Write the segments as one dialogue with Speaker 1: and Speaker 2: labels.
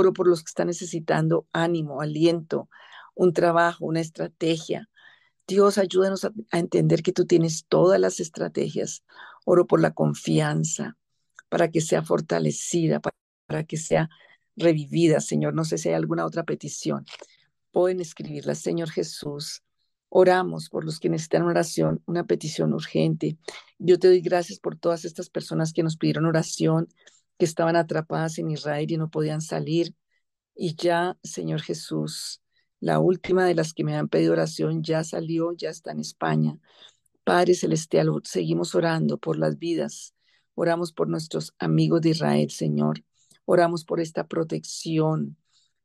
Speaker 1: oro por los que están necesitando ánimo, aliento, un trabajo, una estrategia. Dios, ayúdanos a, entender que tú tienes todas las estrategias. Oro por la confianza, para que sea fortalecida, para que sea revivida, Señor. No sé si hay alguna otra petición. Pueden escribirla, Señor Jesús. Oramos por los que necesitan oración, una petición urgente. Yo te doy gracias por todas estas personas que nos pidieron oración, que estaban atrapadas en Israel y no podían salir. Y ya, Señor Jesús, la última de las que me han pedido oración ya salió, ya está en España. Padre Celestial, seguimos orando por las vidas. Oramos por nuestros amigos de Israel, Señor. Oramos por esta protección.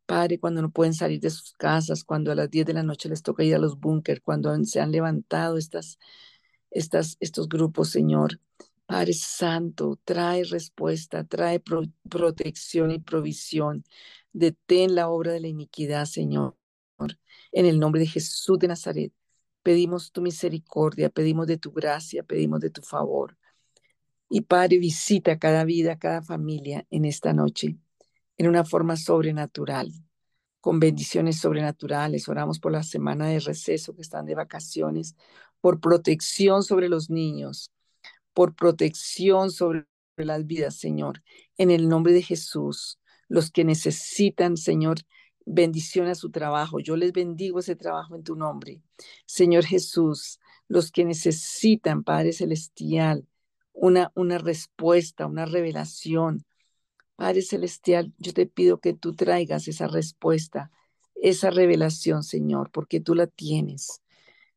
Speaker 1: Padre, cuando no pueden salir de sus casas, cuando a las 10 de la noche les toca ir a los búnker, cuando se han levantado estas, estas, estos grupos, Señor. Padre Santo, trae respuesta, trae protección y provisión. Detén la obra de la iniquidad, Señor. En el nombre de Jesús de Nazaret, pedimos tu misericordia, pedimos de tu gracia, pedimos de tu favor. Y Padre, visita cada vida, cada familia en esta noche, en una forma sobrenatural, con bendiciones sobrenaturales. Oramos por la semana de receso que están de vacaciones, por protección sobre los niños, por protección sobre las vidas, Señor. En el nombre de Jesús, los que necesitan, Señor, bendición a su trabajo. Yo les bendigo ese trabajo en tu nombre. Señor Jesús, los que necesitan, Padre Celestial, una, una respuesta, una revelación. Padre Celestial, yo te pido que tú traigas esa respuesta, esa revelación, Señor, porque tú la tienes.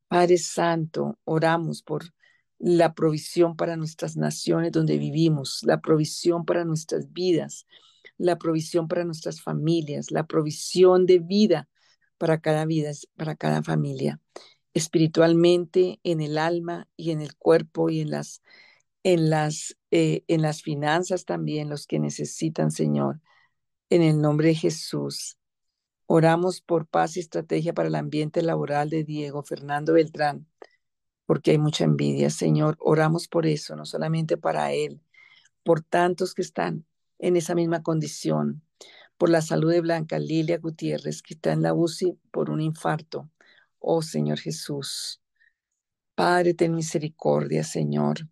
Speaker 1: Padre Santo, oramos por la provisión para nuestras naciones donde vivimos, la provisión para nuestras vidas, la provisión para nuestras familias, la provisión de vida para cada vida, para cada familia, espiritualmente, en el alma y en el cuerpo y en las en las, eh, en las finanzas también, los que necesitan, Señor. En el nombre de Jesús, oramos por paz y estrategia para el ambiente laboral de Diego Fernando Beltrán, porque hay mucha envidia, Señor. Oramos por eso, no solamente para él, por tantos que están en esa misma condición, por la salud de Blanca Lilia Gutiérrez, que está en la UCI por un infarto. Oh Señor Jesús, Padre, ten misericordia, Señor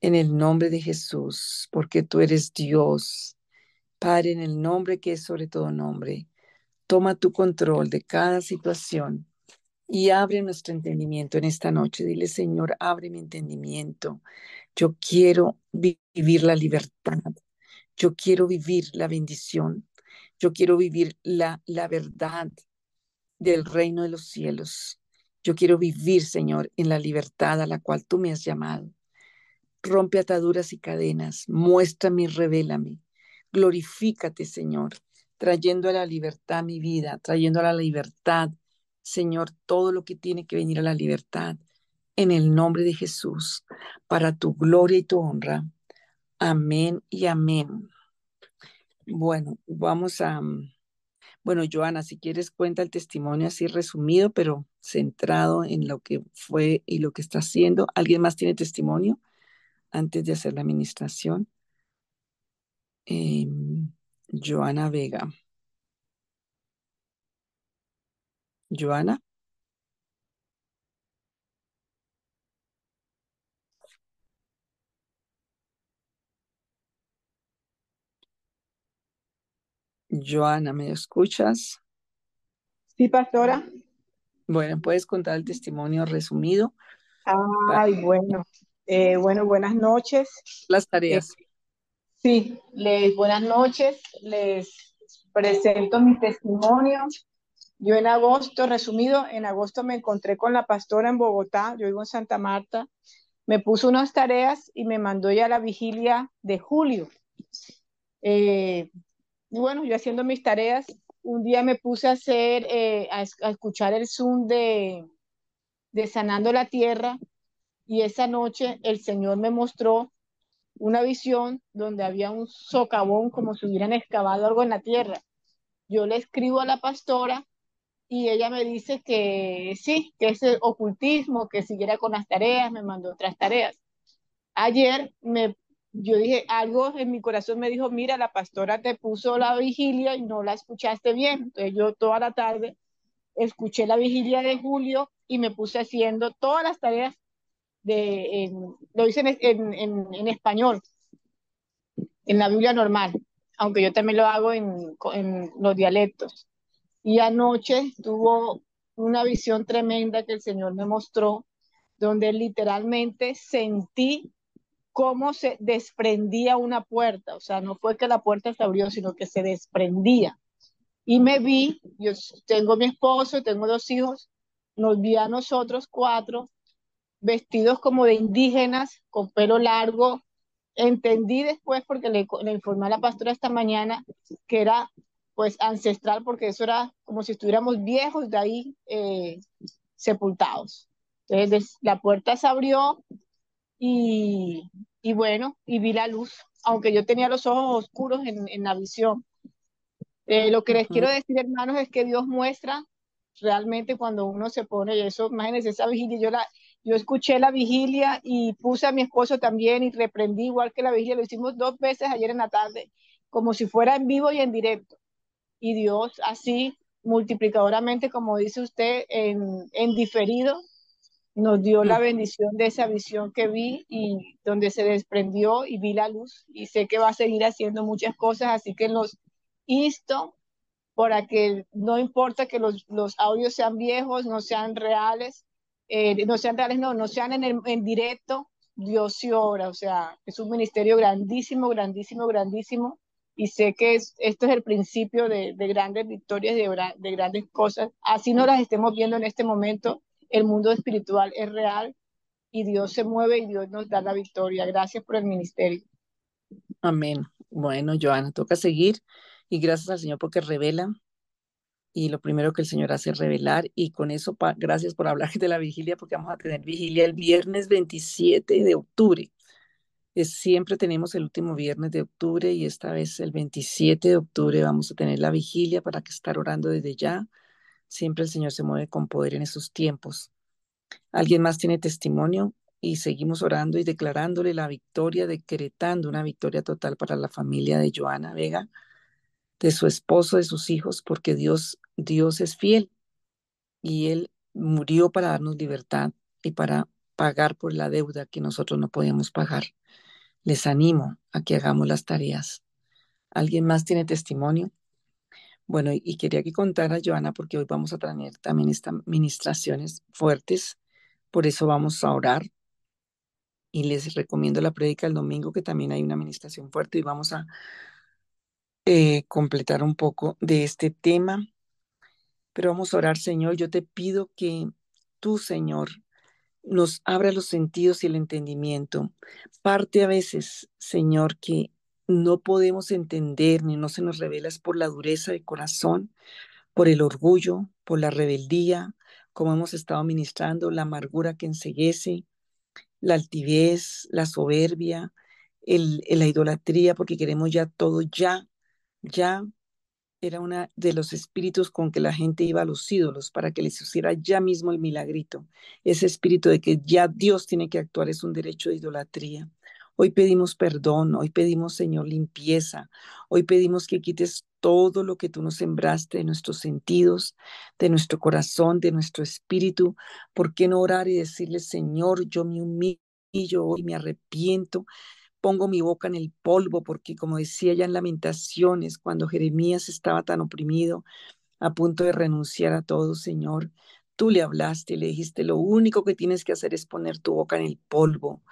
Speaker 1: en el nombre de Jesús, porque tú eres Dios. Padre, en el nombre que es sobre todo nombre, toma tu control de cada situación y abre nuestro entendimiento en esta noche. Dile, Señor, abre mi entendimiento. Yo quiero vivir la libertad. Yo quiero vivir la bendición. Yo quiero vivir la, la verdad del reino de los cielos. Yo quiero vivir, Señor, en la libertad a la cual tú me has llamado. Rompe ataduras y cadenas, muéstrame y revélame. Glorifícate, Señor, trayendo a la libertad mi vida, trayendo a la libertad, Señor, todo lo que tiene que venir a la libertad, en el nombre de Jesús, para tu gloria y tu honra. Amén y amén. Bueno, vamos a... Bueno, Joana, si quieres cuenta el testimonio así resumido, pero centrado en lo que fue y lo que está haciendo. ¿Alguien más tiene testimonio? antes de hacer la administración. Em, Joana Vega. Joana. Joana, ¿me escuchas?
Speaker 2: Sí, pastora.
Speaker 1: Bueno, puedes contar el testimonio resumido.
Speaker 2: Ay, bueno. Eh, bueno, buenas noches.
Speaker 1: Las tareas.
Speaker 2: Eh, sí, les buenas noches. Les presento mi testimonio. Yo en agosto, resumido, en agosto me encontré con la pastora en Bogotá, yo vivo en Santa Marta, me puso unas tareas y me mandó ya a la vigilia de julio. Eh, y bueno, yo haciendo mis tareas, un día me puse a hacer, a, escuchar el Zoom de, de Sanando la Tierra y esa noche el Señor me mostró una visión donde había un socavón como si hubieran excavado algo en la tierra. Yo le escribo a la pastora y ella me dice que sí, que es ocultismo, que siguiera con las tareas, me mandó otras tareas. Ayer me, yo dije, algo en mi corazón me dijo, mira, la pastora te puso la vigilia y no la escuchaste bien. Entonces yo toda la tarde escuché la vigilia de julio y me puse haciendo todas las tareas de, lo hice en, en, en, español, en la Biblia normal, aunque yo también lo hago en, en los dialectos. Y anoche tuvo una visión tremenda que el Señor me mostró, donde literalmente sentí cómo se desprendía una puerta, o sea, no fue que la puerta se abrió, sino que se desprendía. Y me vi, yo tengo mi esposo, tengo dos hijos, nos vi a nosotros cuatro, vestidos como de indígenas, con pelo largo. Entendí después, porque le, le informé a la pastora esta mañana, que era pues ancestral, porque eso era como si estuviéramos viejos de ahí eh, sepultados. Entonces la puerta se abrió y, y, bueno, y vi la luz, aunque yo tenía los ojos oscuros en, en la visión. Eh, lo que les quiero decir, hermanos, es que Dios muestra realmente cuando uno se pone, y eso, imagínense esa vigilia, yo, la, yo escuché la vigilia y puse a mi esposo también y reprendí igual que la vigilia, lo hicimos dos veces ayer en la tarde, como si fuera en vivo y en directo y Dios así multiplicadoramente, como dice usted, en, en diferido, nos dio la bendición de esa visión que vi y donde se desprendió y vi la luz y sé que va a seguir haciendo muchas cosas, así que los insto para que no importa que los, los audios sean viejos, no sean reales, eh, no sean reales, no, no sean en, el, en directo, Dios sí obra, o sea, es un ministerio grandísimo, grandísimo, grandísimo, y sé que es, esto es el principio de, de grandes victorias, de, de, grandes cosas. Así no las estemos viendo en este momento, el mundo espiritual es real y Dios se mueve y Dios nos da la victoria. Gracias por el ministerio.
Speaker 1: Amén. Bueno, Joana, toca seguir y gracias al Señor porque revela. Y lo primero que el Señor hace es revelar. Y con eso, gracias por hablar de la vigilia, porque vamos a tener vigilia el viernes 27 de octubre siempre tenemos el último viernes de octubre y esta vez el 27 de octubre vamos a tener la vigilia para que estar orando desde ya. Siempre el Señor se mueve con poder en esos tiempos. ¿Alguien más tiene testimonio? Y seguimos orando y declarándole la victoria, decretando una victoria total para la familia de Joana Vega, de su esposo, de sus hijos, porque Dios, Dios es fiel y Él murió para darnos libertad y para pagar por la deuda que nosotros no podíamos pagar les animo a que hagamos las tareas. ¿Alguien más tiene testimonio? Bueno, y quería que contara Joana, porque hoy vamos a tener también estas ministraciones fuertes, por eso vamos a orar. Y les recomiendo la prédica el domingo, que también hay una administración fuerte, y vamos a eh, completar un poco de este tema. Pero vamos a orar, Señor. Yo te pido que tú, Señor, nos abra los sentidos y el entendimiento. Parte a veces, Señor, que no podemos entender ni no se nos revela es por la dureza de corazón, por el orgullo, por la rebeldía, como hemos estado ministrando, la amargura que enseguece, la altivez, la soberbia, el, la idolatría, porque queremos ya todo ya, ya, era una de los espíritus con que la gente iba a los ídolos para que les hiciera ya mismo el milagrito. Ese espíritu de que ya Dios tiene que actuar es un derecho de idolatría. Hoy pedimos perdón, hoy pedimos, Señor, limpieza. Hoy pedimos que quites todo lo que tú nos sembraste de nuestros sentidos, de nuestro corazón, de nuestro espíritu. ¿Por qué no orar y decirle, Señor, yo me humillo hoy, me arrepiento pongo mi boca en el polvo, porque como decía ya en Lamentaciones, cuando Jeremías estaba tan oprimido, a punto de renunciar a todo, Señor, tú le hablaste y le dijiste, lo único que tienes que hacer es poner tu boca en el polvo,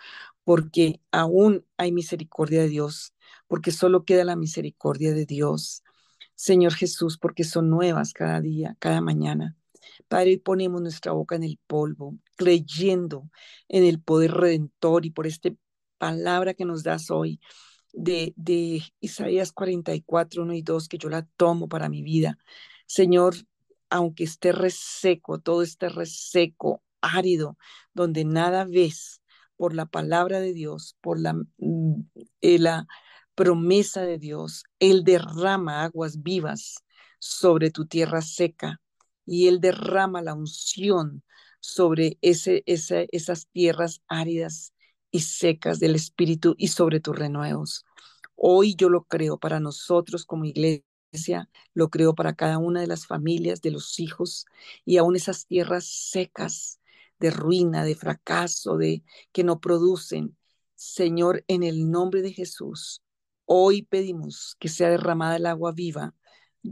Speaker 1: porque aún hay misericordia de Dios, porque solo queda la misericordia de Dios. Señor Jesús, porque son nuevas cada día, cada mañana. Padre, hoy ponemos nuestra boca en el polvo, creyendo en el poder redentor y por este palabra que nos das hoy de, de Isaías 44, 1 y 2, que yo la tomo para mi vida. Señor, aunque esté reseco, todo esté reseco, árido, donde nada ves, por la palabra de Dios, por la, mm, eh, la promesa de Dios, Él derrama aguas vivas sobre tu tierra seca y Él derrama la unción sobre ese, ese, esas tierras áridas y secas del Espíritu y sobre tus renuevos. Hoy yo lo creo para nosotros como iglesia, lo creo para cada una de las familias, de los hijos y aún esas tierras secas de ruina, de fracaso, de que no producen. Señor, en el nombre de Jesús, hoy pedimos que sea derramada el agua viva,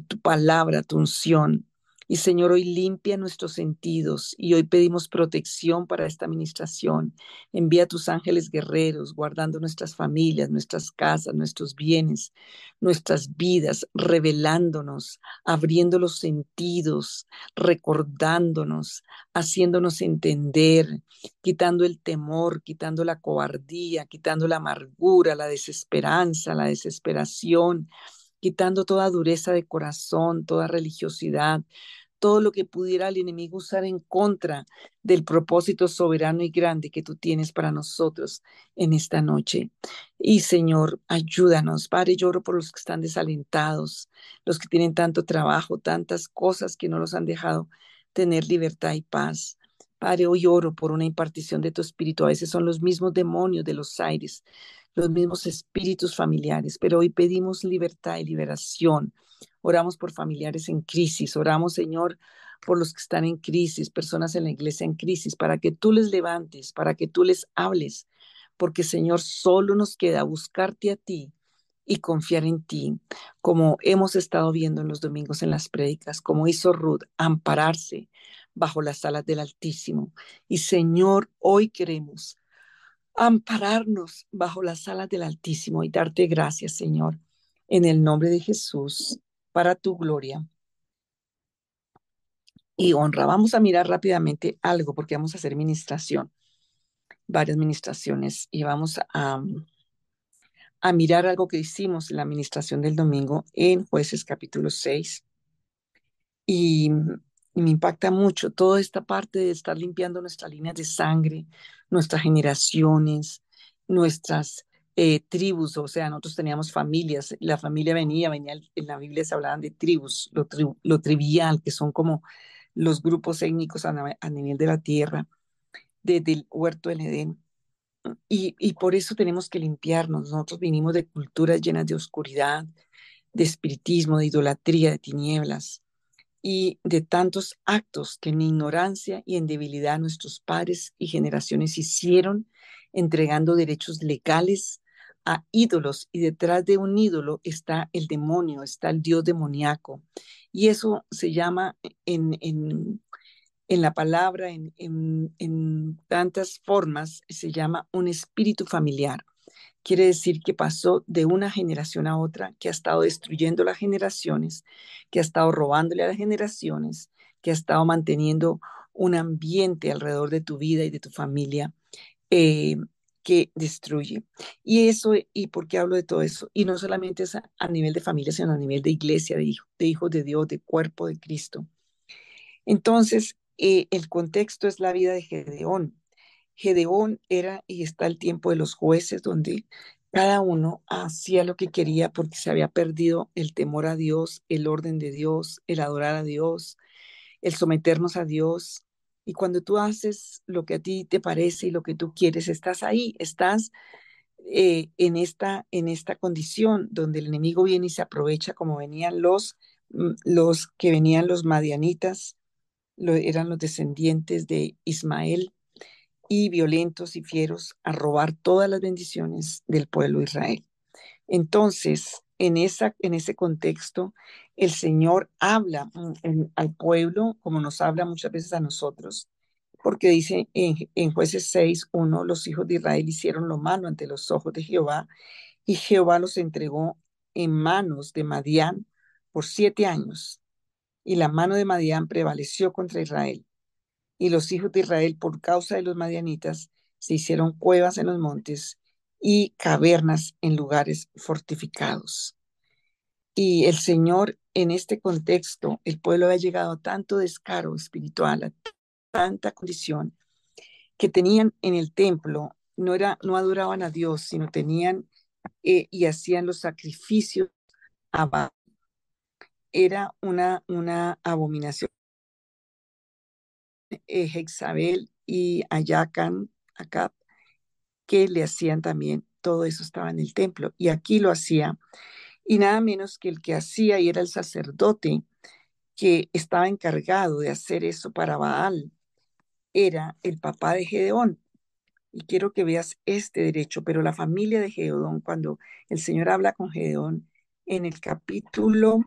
Speaker 1: tu palabra, tu unción, y Señor, hoy limpia nuestros sentidos y hoy pedimos protección para esta administración. Envía tus ángeles guerreros, guardando nuestras familias, nuestras casas, nuestros bienes, nuestras vidas, revelándonos, abriendo los sentidos, recordándonos, haciéndonos entender, quitando el temor, quitando la cobardía, quitando la amargura, la desesperanza, la desesperación quitando toda dureza de corazón, toda religiosidad, todo lo que pudiera el enemigo usar en contra del propósito soberano y grande que tú tienes para nosotros en esta noche. Y Señor, ayúdanos. Padre, lloro por los que están desalentados, los que tienen tanto trabajo, tantas cosas que no los han dejado tener libertad y paz. Padre, hoy oro por una impartición de tu espíritu. A veces son los mismos demonios de los aires, los mismos espíritus familiares, pero hoy pedimos libertad y liberación Oramos por familiares en crisis. Oramos, Señor, por los que están en crisis, personas en la iglesia en crisis, para que tú les levantes, para que tú les hables, porque, Señor, solo nos queda buscarte a ti y confiar en ti, como hemos estado viendo en los domingos en las prédicas, como hizo Ruth, ampararse bajo las alas del Altísimo. Y Señor, hoy queremos ampararnos bajo las alas del Altísimo y darte gracias, Señor, en el nombre de Jesús para tu gloria y honra. Vamos a mirar rápidamente algo porque vamos a hacer ministración, varias ministraciones y vamos a, mirar algo que hicimos en la administración del domingo en jueces capítulo 6 y, y me impacta mucho toda esta parte de estar limpiando nuestras líneas de sangre, nuestras generaciones, nuestras eh, tribus, o sea, nosotros teníamos familias, la familia venía, venía, en la Biblia se hablaban de tribus, lo, lo trivial, que son como los grupos étnicos a, nivel de la tierra, desde el huerto del Edén. Y, y por eso tenemos que limpiarnos. Nosotros vinimos de culturas llenas de oscuridad, de espiritismo, de idolatría, de tinieblas y de tantos actos que en ignorancia y en debilidad nuestros padres y generaciones hicieron, entregando derechos legales ídolos y detrás de un ídolo está el demonio, está el dios demoníaco. Y eso se llama en, en, en la palabra, en, en, tantas formas, se llama un espíritu familiar. Quiere decir que pasó de una generación a otra, que ha estado destruyendo las generaciones, que ha estado robándole a las generaciones, que ha estado manteniendo un ambiente alrededor de tu vida y de tu familia eh, que destruye. Y eso, ¿y por qué hablo de todo eso? Y no solamente es a, nivel de familia, sino a nivel de iglesia, de, hijo, de hijos de Dios, de cuerpo de Cristo. Entonces, eh, el contexto es la vida de Gedeón. Gedeón era y está el tiempo de los jueces donde cada uno hacía lo que quería porque se había perdido el temor a Dios, el orden de Dios, el adorar a Dios, el someternos a Dios, y cuando tú haces lo que a ti te parece y lo que tú quieres, estás ahí, estás eh, en, esta, en esta condición donde el enemigo viene y se aprovecha como venían los, mm, los que venían los madianitas, eran los descendientes de Ismael, y violentos y fieros a robar todas las bendiciones del pueblo de Israel. Entonces, en, esa, en ese contexto, el Señor habla mm, al pueblo como nos habla muchas veces a nosotros, porque dice en, en jueces 6, 1, los hijos de Israel hicieron lo malo ante los ojos de Jehová y Jehová los entregó en manos de Madián por siete años. Y la mano de Madián prevaleció contra Israel. Y los hijos de Israel, por causa de los madianitas, se hicieron cuevas en los montes y cavernas en lugares fortificados. Y el Señor, en este contexto, el pueblo ha llegado a tanto descaro espiritual, a tanta condición, que tenían en el templo, no, era, no adoraban a Dios, sino tenían eh, y hacían los sacrificios a Era una, una abominación. Eh, y Ayacan, acá que le hacían también, todo eso estaba en el templo y aquí lo hacía. Y nada menos que el que hacía y era el sacerdote que estaba encargado de hacer eso para Baal, era el papá de Gedeón. Y quiero que veas este derecho, pero la familia de Gedeón, cuando el Señor habla con Gedeón en el capítulo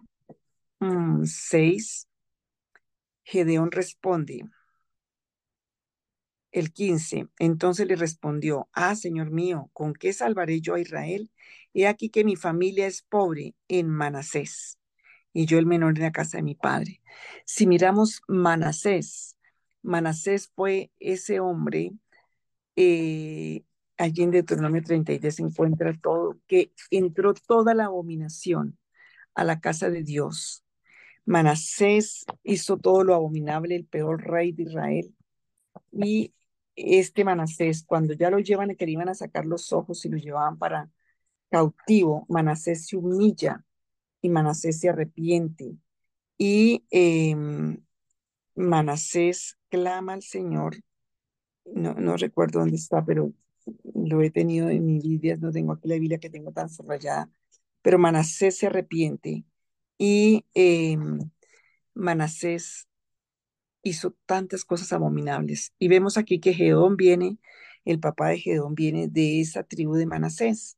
Speaker 1: 6, mm, Gedeón responde, el 15, entonces le respondió, ah, Señor mío, ¿con qué salvaré yo a Israel? He aquí que mi familia es pobre en Manasés y yo el menor en la casa de mi padre. Si miramos Manasés, Manasés fue ese hombre, eh, allí en Deuteronomio 33 se encuentra todo, que entró toda la abominación a la casa de Dios. Manasés hizo todo lo abominable, el peor rey de Israel. Y este Manasés, cuando ya lo llevan y que le iban a sacar los ojos y lo llevaban para cautivo, Manasés se humilla y Manasés se arrepiente. Y em, Manasés clama al Señor, no, no recuerdo dónde está, pero lo he tenido en mi Biblia, no tengo aquí la Biblia que tengo tan subrayada, pero Manasés se arrepiente y em, Manasés hizo tantas cosas abominables. Y vemos aquí que Gedeón viene, el papá de Gedeón viene de esa tribu de Manasés.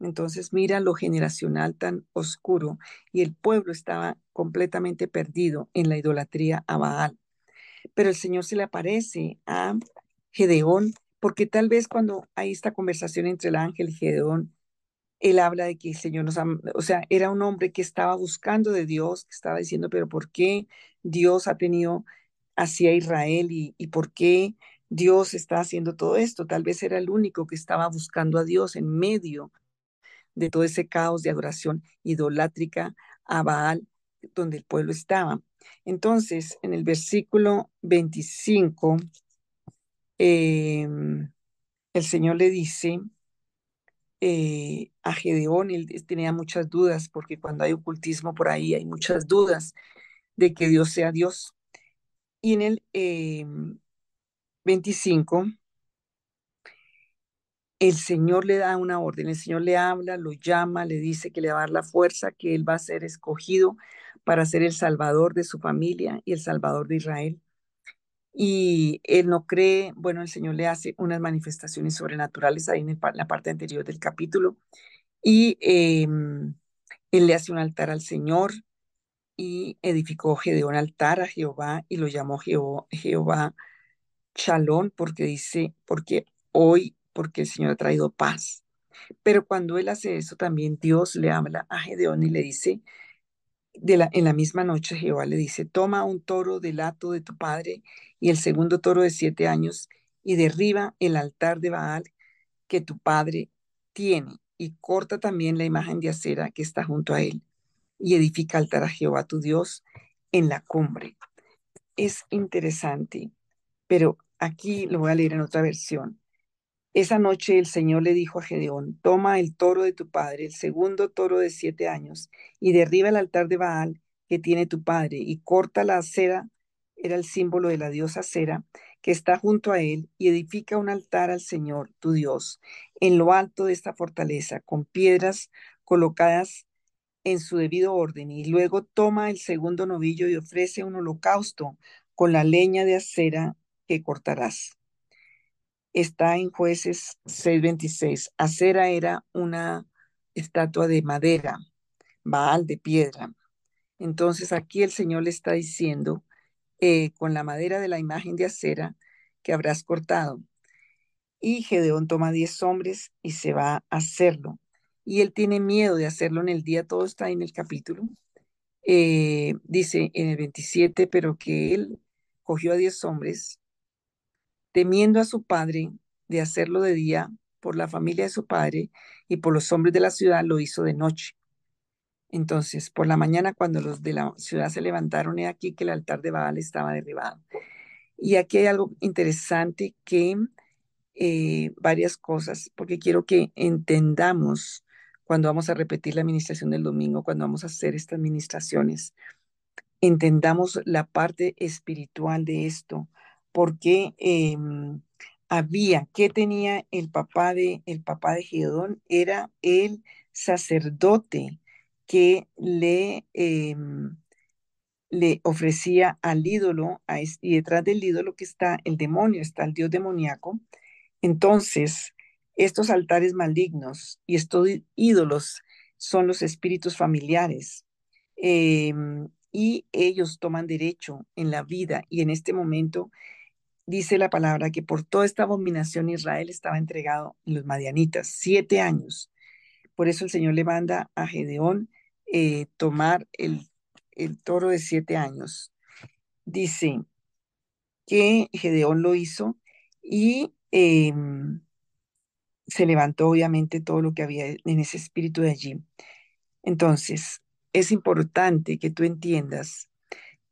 Speaker 1: Entonces mira lo generacional tan oscuro y el pueblo estaba completamente perdido en la idolatría a Baal. Pero el Señor se le aparece a Gedeón porque tal vez cuando hay esta conversación entre el ángel y Gedeón, él habla de que el Señor nos ama, o sea, era un hombre que estaba buscando de Dios, que estaba diciendo, pero ¿por qué Dios ha tenido hacia Israel y, por qué Dios está haciendo todo esto. Tal vez era el único que estaba buscando a Dios en medio de todo ese caos de adoración idolátrica a Baal donde el pueblo estaba. Entonces, en el versículo 25, em, el Señor le dice eh, a Gedeón, él tenía muchas dudas, porque cuando hay ocultismo por ahí hay muchas dudas de que Dios sea Dios. Y en el 25, em, el Señor le da una orden, el Señor le habla, lo llama, le dice que le va a dar la fuerza, que él va a ser escogido para ser el salvador de su familia y el salvador de Israel. Y él no cree, bueno, el Señor le hace unas manifestaciones sobrenaturales ahí en, la parte anterior del capítulo y em, él le hace un altar al Señor, y edificó Gedeón altar a Jehová y lo llamó Jehová, Shalom porque dice, porque hoy, porque el Señor ha traído paz. Pero cuando él hace eso, también Dios le habla a Gedeón y le dice, de la, en la misma noche Jehová le dice, toma un toro del hato de tu padre y el segundo toro de siete años y derriba el altar de Baal que tu padre tiene y corta también la imagen de acera que está junto a él y edifica altar a Jehová tu Dios en la cumbre. Es interesante, pero aquí lo voy a leer en otra versión. Esa noche el Señor le dijo a Gedeón, toma el toro de tu padre, el segundo toro de siete años, y derriba el altar de Baal que tiene tu padre, y corta la acera, era el símbolo de la diosa acera, que está junto a él, y edifica un altar al Señor, tu Dios, en lo alto de esta fortaleza, con piedras colocadas en su debido orden y luego toma el segundo novillo y ofrece un holocausto con la leña de acera que cortarás. Está en jueces 6:26. Acera era una estatua de madera, Baal de piedra. Entonces aquí el Señor le está diciendo, eh, con la madera de la imagen de acera que habrás cortado. Y Gedeón toma diez hombres y se va a hacerlo y él tiene miedo de hacerlo en el día, todo está en el capítulo. Eh, dice en el 27, pero que él cogió a diez hombres, temiendo a su padre de hacerlo de día por la familia de su padre y por los hombres de la ciudad, lo hizo de noche. Entonces, por la mañana, cuando los de la ciudad se levantaron, he aquí que el altar de Baal estaba derribado. Y aquí hay algo interesante que eh, varias cosas, porque quiero que entendamos cuando vamos a repetir la administración del domingo, cuando vamos a hacer estas administraciones, entendamos la parte espiritual de esto, porque em, había, ¿qué tenía el papá de, el papá de Gedeón? Era el sacerdote que le, em, le ofrecía al ídolo, y detrás del ídolo que está el demonio, está el dios demoníaco. Entonces, estos altares malignos y estos ídolos son los espíritus familiares. Em, y ellos toman derecho en la vida y en este momento dice la palabra que por toda esta abominación Israel estaba entregado en los madianitas, siete años. Por eso el Señor le manda a Gedeón eh, tomar el, toro de siete años. Dice que Gedeón lo hizo y em, se levantó obviamente todo lo que había en ese espíritu de allí. Entonces, es importante que tú entiendas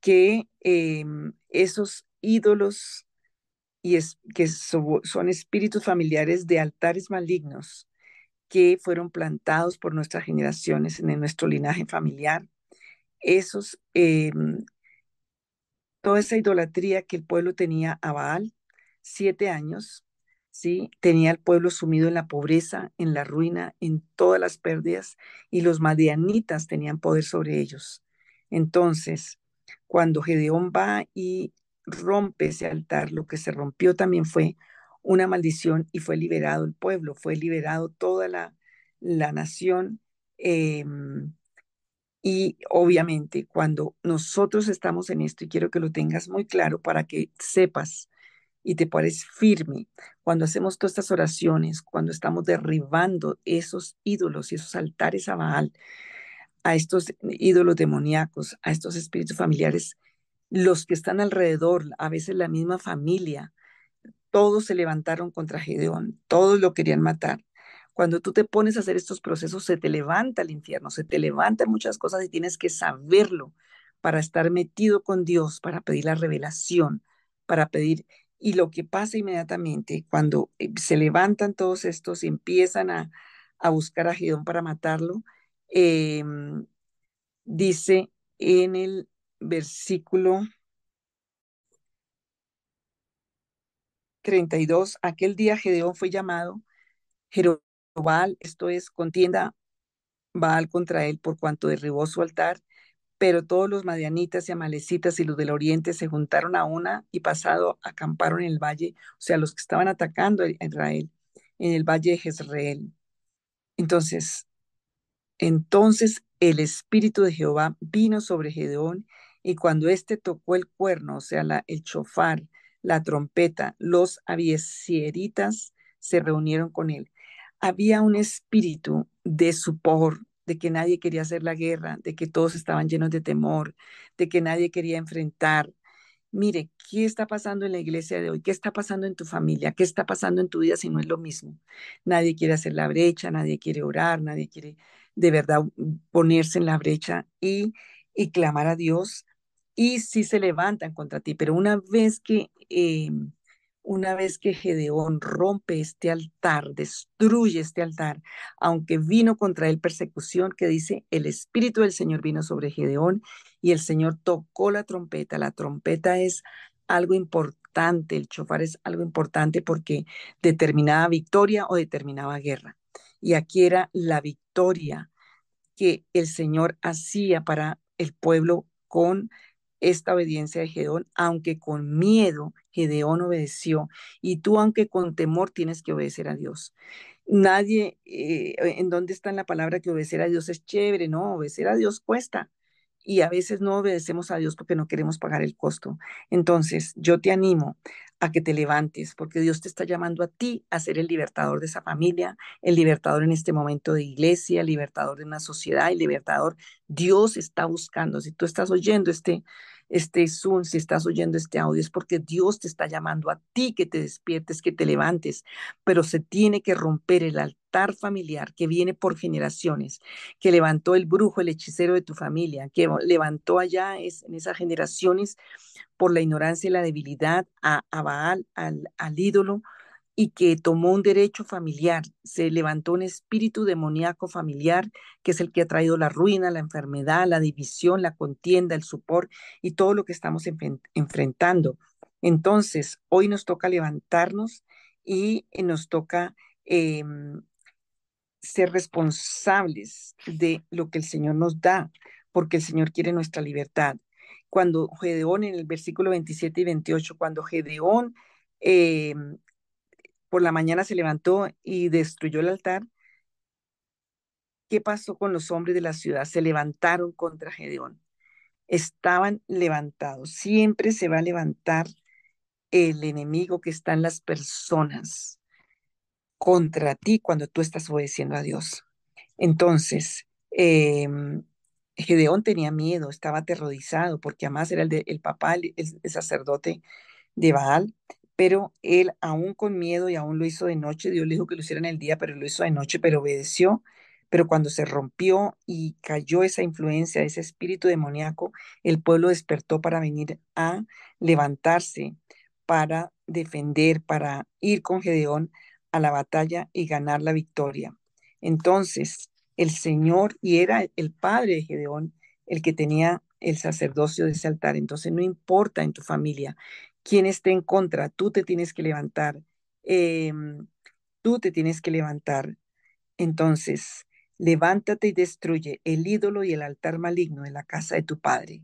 Speaker 1: que em, esos ídolos y que son espíritus familiares de altares malignos que fueron plantados por nuestras generaciones en nuestro linaje familiar, esos, em, toda esa idolatría que el pueblo tenía a Baal, siete años, ¿sí? Tenía el pueblo sumido en la pobreza, en la ruina, en todas las pérdidas, y los madianitas tenían poder sobre ellos. Entonces, cuando Gedeón va y rompe ese altar, lo que se rompió también fue una maldición y fue liberado el pueblo, fue liberado toda la, la nación. Em, y obviamente cuando nosotros estamos en esto, y quiero que lo tengas muy claro para que sepas y te pares firme, cuando hacemos todas estas oraciones, cuando estamos derribando esos ídolos y esos altares a Baal, a estos ídolos demoníacos, a estos espíritus familiares, los que están alrededor, a veces la misma familia, todos se levantaron contra Gedeón, todos lo querían matar. Cuando tú te pones a hacer estos procesos, se te levanta el infierno, se te levantan muchas cosas y tienes que saberlo para estar metido con Dios, para pedir la revelación, para pedir... Y lo que pasa inmediatamente, cuando eh, se levantan todos estos y empiezan a, buscar a Gedeón para matarlo, em, dice en el versículo 32, aquel día Gedeón fue llamado Jerobal, esto es contienda Baal contra él por cuanto derribó su altar, pero todos los madianitas y amalecitas y los del oriente se juntaron a una y pasado acamparon en el valle, o sea, los que estaban atacando a Israel, en el valle de Jezreel. Entonces, entonces el espíritu de Jehová vino sobre Gedeón y cuando éste tocó el cuerno, o sea, el chofar, la trompeta, los abiesieritas se reunieron con él. Había un espíritu de supor, de que nadie quería hacer la guerra, de que todos estaban llenos de temor, de que nadie quería enfrentar. Mire, ¿qué está pasando en la iglesia de hoy? ¿Qué está pasando en tu familia? ¿Qué está pasando en tu vida si no es lo mismo? Nadie quiere hacer la brecha, nadie quiere orar, nadie quiere de verdad ponerse en la brecha y, y clamar a Dios y sí se levantan contra ti, pero una vez que, em, una vez que Gedeón rompe este altar, destruye este altar, aunque vino contra él persecución, que dice, el Espíritu del Señor vino sobre Gedeón y el Señor tocó la trompeta. La trompeta es algo importante, el chofar es algo importante porque determinaba victoria o determinaba guerra. Y aquí era la victoria que el Señor hacía para el pueblo con esta obediencia de Gedeón, aunque con miedo Gedeón obedeció, y tú aunque con temor tienes que obedecer a Dios. Nadie, eh, ¿en dónde está la palabra que obedecer a Dios es chévere? No, obedecer a Dios cuesta. Y a veces no obedecemos a Dios porque no queremos pagar el costo. Entonces, yo te animo a que te levantes, porque Dios te está llamando a ti a ser el libertador de esa familia, el libertador en este momento de iglesia, el libertador de una sociedad, el libertador. Dios está buscando. Si tú estás oyendo este, este Zoom, si estás oyendo este audio, es porque Dios te está llamando a ti que te despiertes, que te levantes, pero se tiene que romper el altar familiar que viene por generaciones, que levantó el brujo, el hechicero de tu familia, que levantó allá en esas generaciones por la ignorancia y la debilidad a, Baal, al, al ídolo, y que tomó un derecho familiar, se levantó un espíritu demoníaco familiar, que es el que ha traído la ruina, la enfermedad, la división, la contienda, el supor y todo lo que estamos enfrentando. Entonces, hoy nos toca levantarnos y nos toca em, ser responsables de lo que el Señor nos da, porque el Señor quiere nuestra libertad. Cuando Gedeón, en el versículo 27 y 28, cuando Gedeón em, por la mañana se levantó y destruyó el altar, ¿qué pasó con los hombres de la ciudad? Se levantaron contra Gedeón. Estaban levantados. Siempre se va a levantar el enemigo que está en las personas contra ti cuando tú estás obedeciendo a Dios. Entonces, em, Gedeón tenía miedo, estaba aterrorizado, porque además era el, el papá, el, sacerdote de Baal, pero él aún con miedo y aún lo hizo de noche, Dios le dijo que lo hiciera en el día, pero lo hizo de noche, pero obedeció. Pero cuando se rompió y cayó esa influencia, ese espíritu demoníaco, el pueblo despertó para venir a levantarse, para defender, para ir con Gedeón a la batalla y ganar la victoria. Entonces, el Señor, y era el padre de Gedeón, el que tenía el sacerdocio de ese altar. Entonces, no importa en tu familia quién esté en contra, tú te tienes que levantar. Em, tú te tienes que levantar. Entonces, levántate y destruye el ídolo y el altar maligno de la casa de tu padre.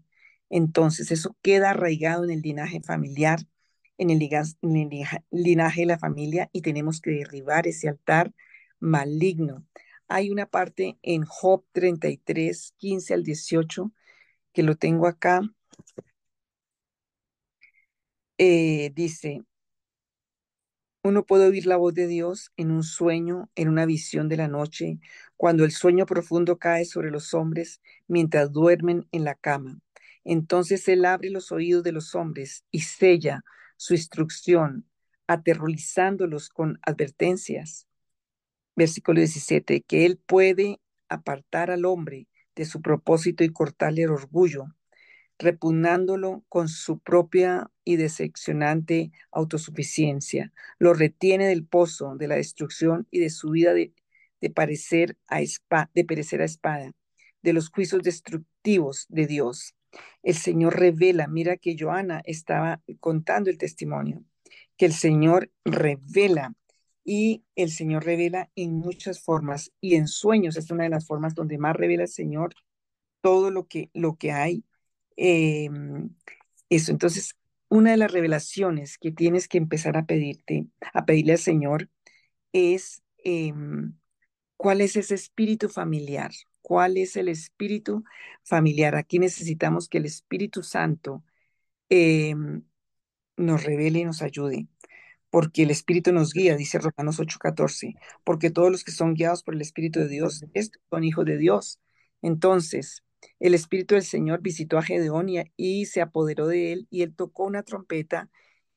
Speaker 1: Entonces, eso queda arraigado en el linaje familiar en el, linaje de la familia y tenemos que derribar ese altar maligno. Hay una parte en Job 33, 15 al 18, que lo tengo acá. Eh, dice, uno puede oír la voz de Dios en un sueño, en una visión de la noche, cuando el sueño profundo cae sobre los hombres mientras duermen en la cama. Entonces Él abre los oídos de los hombres y sella su instrucción, aterrorizándolos con advertencias. Versículo 17, que Él puede apartar al hombre de su propósito y cortarle el orgullo, repugnándolo con su propia y decepcionante autosuficiencia. Lo retiene del pozo de la destrucción y de su vida de, parecer a de perecer a espada, de los juicios destructivos de Dios. El Señor revela, mira que Joana estaba contando el testimonio, que el Señor revela y el Señor revela en muchas formas y en sueños es una de las formas donde más revela el Señor todo lo que, lo que hay. Em, eso, entonces, una de las revelaciones que tienes que empezar a pedirte, a pedirle al Señor, es em, cuál es ese espíritu familiar, cuál es el espíritu familiar. Aquí necesitamos que el Espíritu Santo em, nos revele y nos ayude, porque el Espíritu nos guía, dice Romanos 8:14, porque todos los que son guiados por el Espíritu de Dios, estos son hijos de Dios. Entonces, el Espíritu del Señor visitó a Gedeón y, se apoderó de él, y él tocó una trompeta,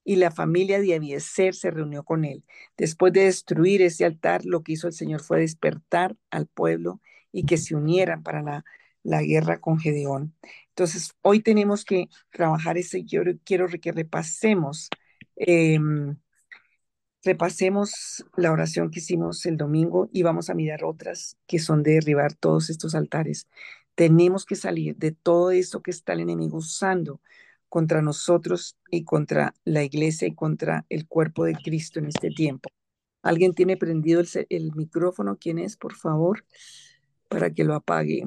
Speaker 1: y la familia de Abieser se reunió con él. Después de destruir ese altar, lo que hizo el Señor fue despertar al pueblo y que se unieran para la, la guerra con Gedeón. Entonces, hoy tenemos que trabajar ese, yo quiero que repasemos, em, repasemos la oración que hicimos el domingo y vamos a mirar otras que son de derribar todos estos altares. Tenemos que salir de todo eso que está el enemigo usando contra nosotros y contra la iglesia y contra el cuerpo de Cristo en este tiempo. ¿Alguien tiene prendido el, el micrófono? ¿Quién es, por favor? para que lo apague.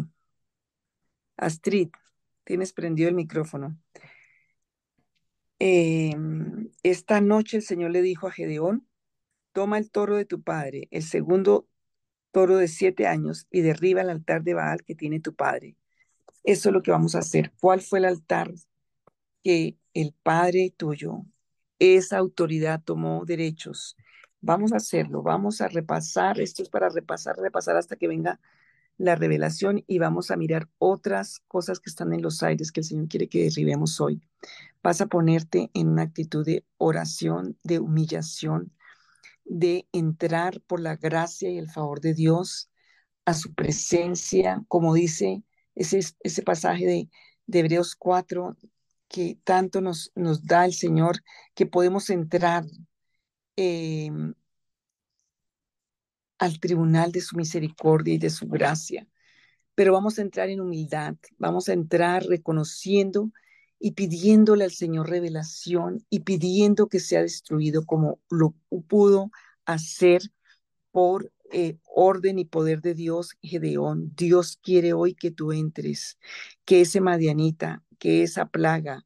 Speaker 1: Astrid, tienes prendido el micrófono. Em, esta noche el Señor le dijo a Gedeón, toma el toro de tu padre, el segundo toro de siete años, y derriba el altar de Baal que tiene tu padre. Eso es lo que vamos a hacer. ¿Cuál fue el altar que el padre tuyo, esa autoridad tomó derechos? Vamos a hacerlo, vamos a repasar, esto es para repasar, repasar hasta que venga la revelación y vamos a mirar otras cosas que están en los aires que el Señor quiere que derribemos hoy. Vas a ponerte en una actitud de oración, de humillación, de entrar por la gracia y el favor de Dios a su presencia, como dice ese, ese pasaje de, de Hebreos 4, que tanto nos, nos da el Señor, que podemos entrar eh, al tribunal de su misericordia y de su gracia. Pero vamos a entrar en humildad, vamos a entrar reconociendo y pidiéndole al Señor revelación y pidiendo que sea destruido como lo pudo hacer por eh, orden y poder de Dios, Gedeón. Dios quiere hoy que tú entres, que ese madianita, que esa plaga,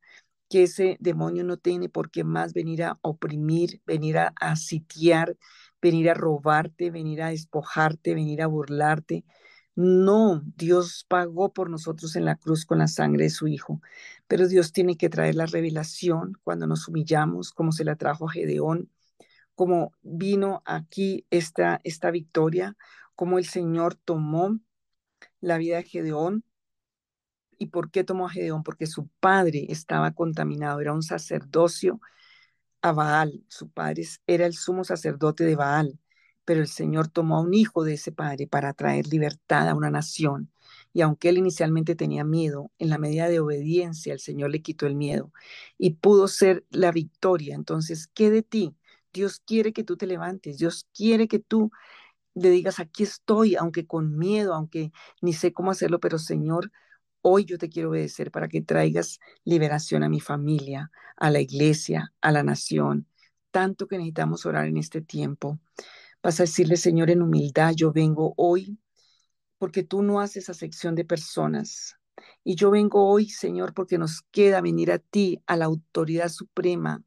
Speaker 1: que ese demonio no tiene por qué más venir a oprimir, venir a, sitiar, venir a robarte, venir a despojarte, venir a burlarte. No, Dios pagó por nosotros en la cruz con la sangre de su Hijo, pero Dios tiene que traer la revelación cuando nos humillamos, como se la trajo a Gedeón, como vino aquí esta, esta victoria, como el Señor tomó la vida de Gedeón. ¿Y por qué tomó a Gedeón? Porque su padre estaba contaminado, era un sacerdocio a Baal, su padre era el sumo sacerdote de Baal, pero el Señor tomó a un hijo de ese padre para traer libertad a una nación. Y aunque él inicialmente tenía miedo, en la medida de obediencia el Señor le quitó el miedo y pudo ser la victoria. Entonces, ¿qué de ti? Dios quiere que tú te levantes, Dios quiere que tú le digas, aquí estoy, aunque con miedo, aunque ni sé cómo hacerlo, pero Señor, hoy yo te quiero obedecer para que traigas liberación a mi familia, a la iglesia, a la nación. Tanto que necesitamos orar en este tiempo. Vas a decirle, Señor, en humildad, yo vengo hoy porque tú no haces sección de personas. Y yo vengo hoy, Señor, porque nos queda venir a ti, a la autoridad suprema,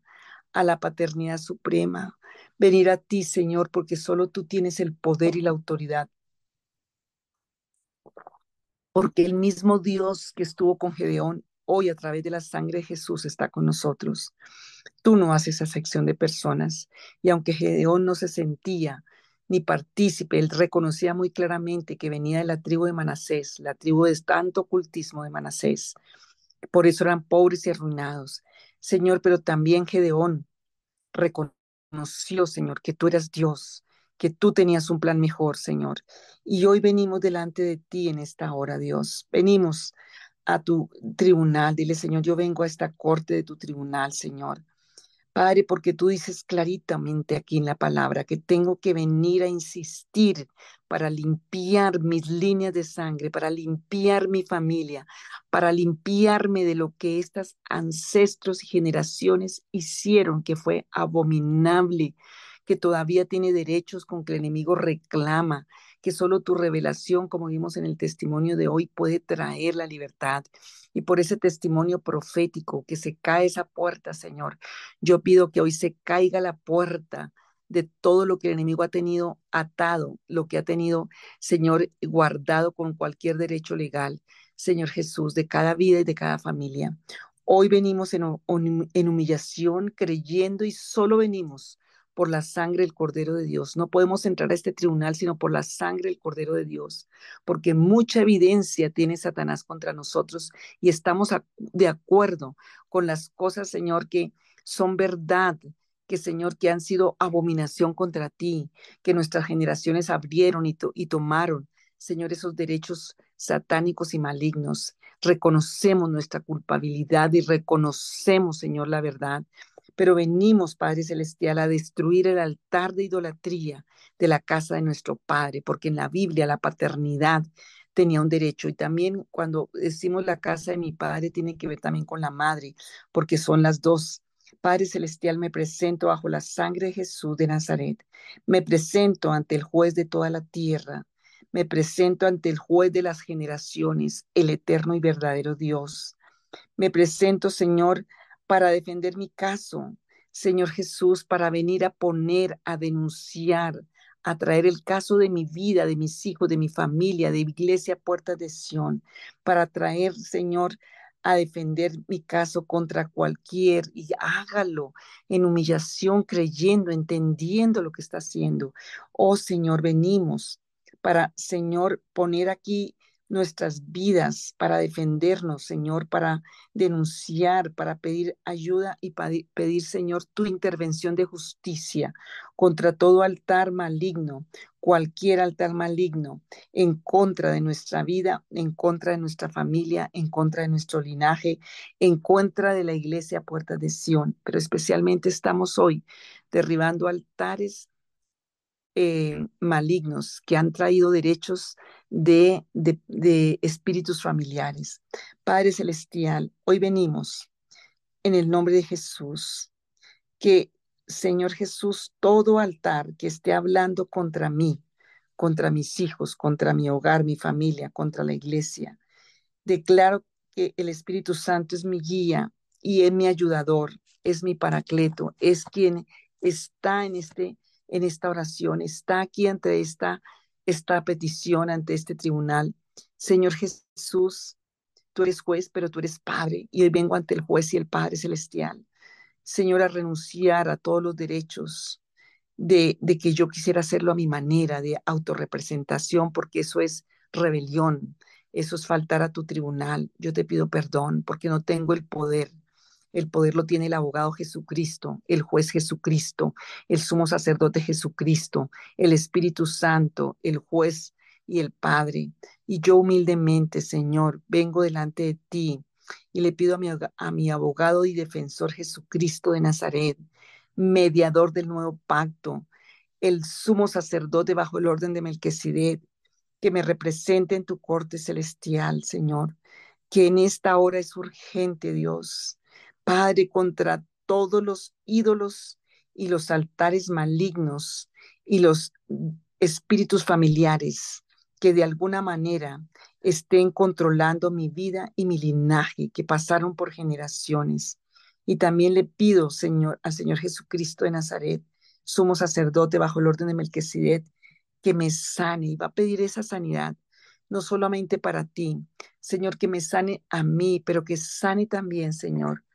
Speaker 1: a la paternidad suprema, venir a ti, Señor, porque solo tú tienes el poder y la autoridad. Porque el mismo Dios que estuvo con Gedeón, hoy a través de la sangre de Jesús está con nosotros. Tú no haces sección de personas. Y aunque Gedeón no se sentía ni partícipe, él reconocía muy claramente que venía de la tribu de Manasés, la tribu de tanto ocultismo de Manasés. Por eso eran pobres y arruinados. Señor, pero también Gedeón reconoció, Señor, que tú eras Dios, que tú tenías un plan mejor, Señor. Y hoy venimos delante de ti en esta hora, Dios. Venimos a tu tribunal. Dile, Señor, yo vengo a esta corte de tu tribunal, Señor. Padre, porque tú dices claritamente aquí en la palabra que tengo que venir a insistir para limpiar mis líneas de sangre, para limpiar mi familia, para limpiarme de lo que estos ancestros y generaciones hicieron, que fue abominable, que todavía tiene derechos con que el enemigo reclama, que solo tu revelación, como vimos en el testimonio de hoy, puede traer la libertad. Y por ese testimonio profético, que se cae esa puerta, Señor, yo pido que hoy se caiga la puerta de todo lo que el enemigo ha tenido atado, lo que ha tenido, Señor, guardado con cualquier derecho legal, Señor Jesús, de cada vida y de cada familia. Hoy venimos en, humillación, creyendo y solo venimos por la sangre del Cordero de Dios. No podemos entrar a este tribunal sino por la sangre del Cordero de Dios, porque mucha evidencia tiene Satanás contra nosotros y estamos de acuerdo con las cosas, Señor, que son verdad, que Señor, que han sido abominación contra ti, que nuestras generaciones abrieron y, tomaron, Señor, esos derechos satánicos y malignos. Reconocemos nuestra culpabilidad y reconocemos, Señor, la verdad pero venimos, Padre Celestial, a destruir el altar de idolatría de la casa de nuestro Padre, porque en la Biblia la paternidad tenía un derecho. Y también cuando decimos la casa de mi Padre, tiene que ver también con la madre, porque son las dos. Padre Celestial, me presento bajo la sangre de Jesús de Nazaret. Me presento ante el juez de toda la tierra. Me presento ante el juez de las generaciones, el eterno y verdadero Dios. Me presento, Señor, para defender mi caso, Señor Jesús, para venir a poner, a denunciar, a traer el caso de mi vida, de mis hijos, de mi familia, de Iglesia Puertas de Sion, para traer, Señor, a defender mi caso contra cualquier y hágalo en humillación, creyendo, entendiendo lo que está haciendo. Oh Señor, venimos para, Señor, poner aquí nuestras vidas para defendernos, Señor, para denunciar, para pedir ayuda y pedir, Señor, tu intervención de justicia contra todo altar maligno, cualquier altar maligno, en contra de nuestra vida, en contra de nuestra familia, en contra de nuestro linaje, en contra de la iglesia Puerta de Sión. Pero especialmente estamos hoy derribando altares eh, malignos que han traído derechos de, de, espíritus familiares. Padre Celestial, hoy venimos en el nombre de Jesús, que Señor Jesús, todo altar que esté hablando contra mí, contra mis hijos, contra mi hogar, mi familia, contra la iglesia, declaro que el Espíritu Santo es mi guía y es mi ayudador, es mi paracleto, es quien está en este en esta oración, está aquí ante esta esta petición ante este tribunal. Señor Jesús, tú eres juez, pero tú eres padre y hoy vengo ante el juez y el Padre celestial. Señor, a renunciar a todos los derechos de, de que yo quisiera hacerlo a mi manera, de autorrepresentación, porque eso es rebelión, eso es faltar a tu tribunal. Yo te pido perdón porque no tengo el poder. El poder lo tiene el abogado Jesucristo, el juez Jesucristo, el sumo sacerdote Jesucristo, el Espíritu Santo, el juez y el Padre. Y yo humildemente, Señor, vengo delante de ti y le pido a mi, a mi abogado y defensor Jesucristo de Nazaret, mediador del nuevo pacto, el sumo sacerdote bajo el orden de Melquisedec, que me represente en tu corte celestial, Señor, que en esta hora es urgente, Dios. Padre, contra todos los ídolos y los altares malignos y los espíritus familiares que de alguna manera estén controlando mi vida y mi linaje que pasaron por generaciones. Y también le pido, Señor, al Señor Jesucristo de Nazaret, sumo sacerdote bajo el orden de Melquisedec, que me sane y va a pedir esa sanidad, no solamente para ti, Señor, que me sane a mí, pero que sane también, Señor,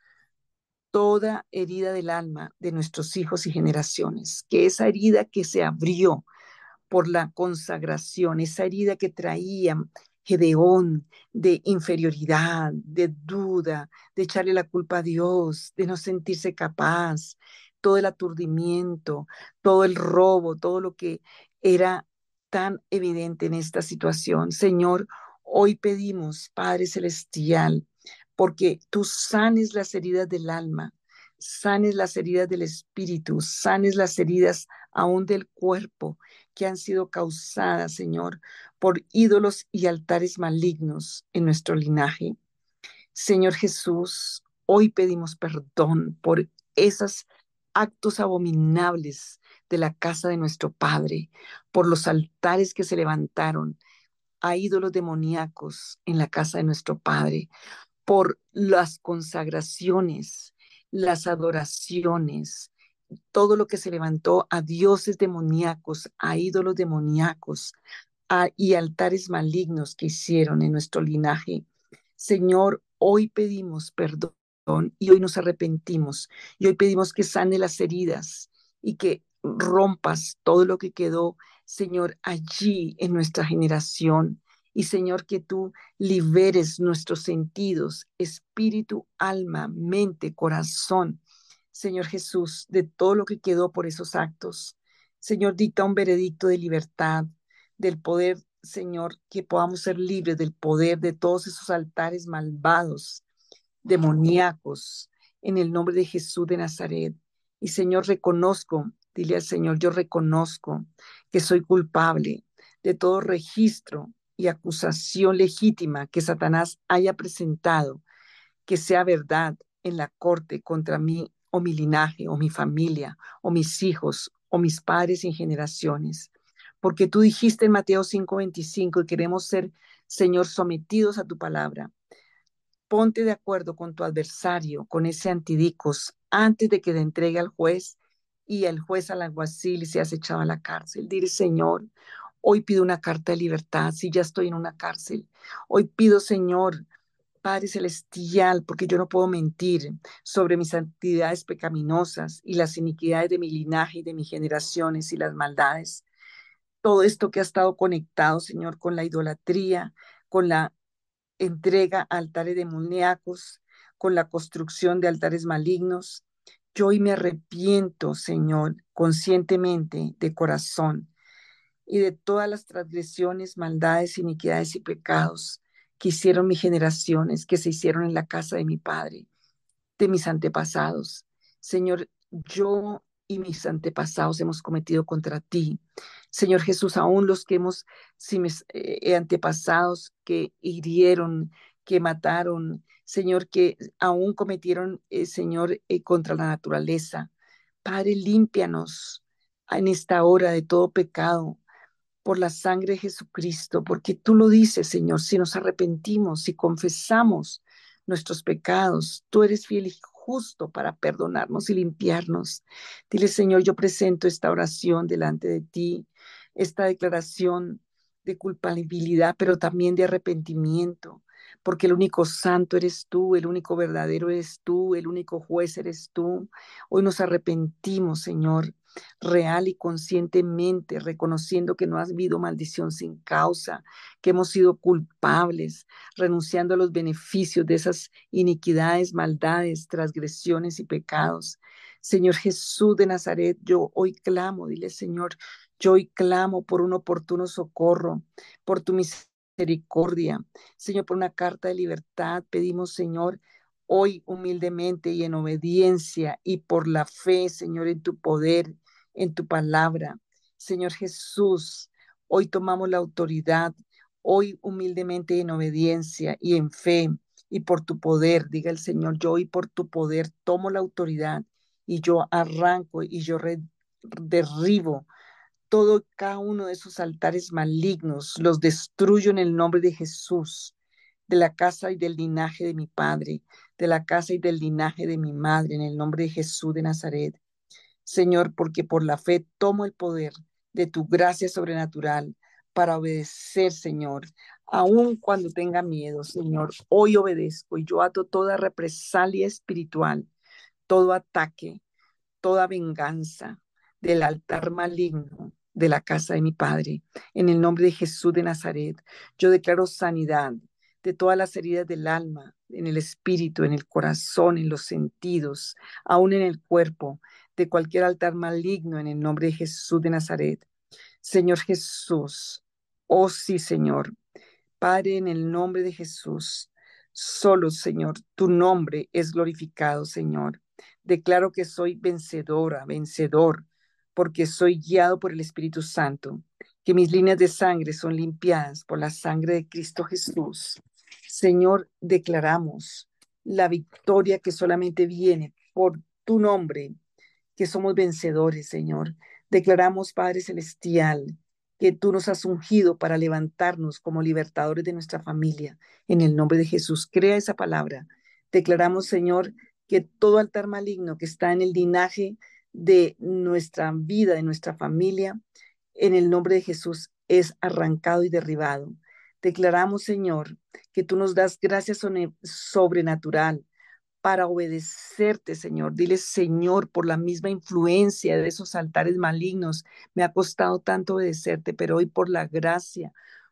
Speaker 1: toda herida del alma de nuestros hijos y generaciones, que esa herida que se abrió por la consagración, esa herida que traía Gedeón de inferioridad, de duda, de echarle la culpa a Dios, de no sentirse capaz, todo el aturdimiento, todo el robo, todo lo que era tan evidente en esta situación. Señor, hoy pedimos, Padre Celestial, porque tú sanes las heridas del alma, sanes las heridas del espíritu, sanes las heridas aún del cuerpo que han sido causadas, Señor, por ídolos y altares malignos en nuestro linaje. Señor Jesús, hoy pedimos perdón por esos actos abominables de la casa de nuestro Padre, por los altares que se levantaron a ídolos demoníacos en la casa de nuestro Padre, por las consagraciones, las adoraciones, todo lo que se levantó a dioses demoníacos, a ídolos demoníacos y altares malignos que hicieron en nuestro linaje. Señor, hoy pedimos perdón y hoy nos arrepentimos y hoy pedimos que sane las heridas y que rompas todo lo que quedó, Señor, allí en nuestra generación. Y Señor, que tú liberes nuestros sentidos, espíritu, alma, mente, corazón. Señor Jesús, de todo lo que quedó por esos actos. Señor, dicta un veredicto de libertad, del poder, Señor, que podamos ser libres del poder de todos esos altares malvados, demoníacos, en el nombre de Jesús de Nazaret. Y Señor, reconozco Dile al Señor, yo reconozco que soy culpable de todo registro y acusación legítima que Satanás haya presentado, que sea verdad en la corte contra mí o mi linaje o mi familia o mis hijos o mis padres en generaciones. Porque tú dijiste en Mateo 5:25 y queremos ser, Señor, sometidos a tu palabra. Ponte de acuerdo con tu adversario, con ese antidicos, antes de que te entregue al juez y el juez al alguacil y se has echado a la cárcel. Dile, Señor, hoy pido una carta de libertad si ya estoy en una cárcel. Hoy pido, Señor, Padre Celestial, porque yo no puedo mentir sobre mis actividades pecaminosas y las iniquidades de mi linaje y de mis generaciones y las maldades. Todo esto que ha estado conectado, Señor, con la idolatría, con la entrega a altares demoníacos, con la construcción de altares malignos, yo hoy me arrepiento, Señor, conscientemente, de corazón, y de todas las transgresiones, maldades, iniquidades y pecados que hicieron mis generaciones, que se hicieron en la casa de mi Padre, de mis antepasados. Señor, yo y mis antepasados hemos cometido contra ti. Señor Jesús, aún los que hemos, si eh, antepasados que hirieron, que mataron, Señor, que aún cometieron, eh, Señor, eh, contra la naturaleza. Padre, límpianos en esta hora de todo pecado por la sangre de Jesucristo, porque tú lo dices, Señor, si nos arrepentimos, si confesamos nuestros pecados, tú eres fiel y justo para perdonarnos y limpiarnos. Dile, Señor, yo presento esta oración delante de ti, esta declaración de culpabilidad, pero también de arrepentimiento, porque el único santo eres tú, el único verdadero eres tú, el único juez eres tú. Hoy nos arrepentimos, Señor, real y conscientemente, reconociendo que no ha habido maldición sin causa, que hemos sido culpables, renunciando a los beneficios de esas iniquidades, maldades, transgresiones y pecados. Señor Jesús de Nazaret, yo hoy clamo, dile Señor, yo hoy clamo por un oportuno socorro, por tu misericordia. Señor, por una carta de libertad pedimos, Señor, hoy humildemente y en obediencia y por la fe, Señor, en tu poder, en tu palabra. Señor Jesús, hoy tomamos la autoridad, hoy humildemente y en obediencia y en fe y por tu poder, diga el Señor, yo hoy por tu poder tomo la autoridad y yo arranco y yo derribo todo cada uno de esos altares malignos, los destruyo en el nombre de Jesús, de la casa y del linaje de mi padre, de la casa y del linaje de mi madre, en el nombre de Jesús de Nazaret. Señor, porque por la fe tomo el poder de tu gracia sobrenatural para obedecer, Señor, aun cuando tenga miedo, Señor. Hoy obedezco y yo ato toda represalia espiritual, todo ataque, toda venganza del altar maligno de la casa de mi Padre. En el nombre de Jesús de Nazaret, yo declaro sanidad de todas las heridas del alma, en el espíritu, en el corazón, en los sentidos, aún en el cuerpo, de cualquier altar maligno, en el nombre de Jesús de Nazaret. Señor Jesús, oh sí, Señor, Padre, en el nombre de Jesús, solo, Señor, tu nombre es glorificado, Señor. Declaro que soy vencedora, vencedor, porque soy guiado por el Espíritu Santo, que mis líneas de sangre son limpiadas por la sangre de Cristo Jesús. Señor, declaramos la victoria que solamente viene por tu nombre, que somos vencedores, Señor. Declaramos, Padre Celestial, que tú nos has ungido para levantarnos como libertadores de nuestra familia. En el nombre de Jesús, crea esa palabra. Declaramos, Señor, que todo altar maligno que está en el linaje de nuestra vida, de nuestra familia, en el nombre de Jesús es arrancado y derribado. Declaramos, Señor, que tú nos das gracia sobrenatural para obedecerte, Señor. Dile, Señor, por la misma influencia de esos altares malignos, me ha costado tanto obedecerte, pero hoy por la gracia,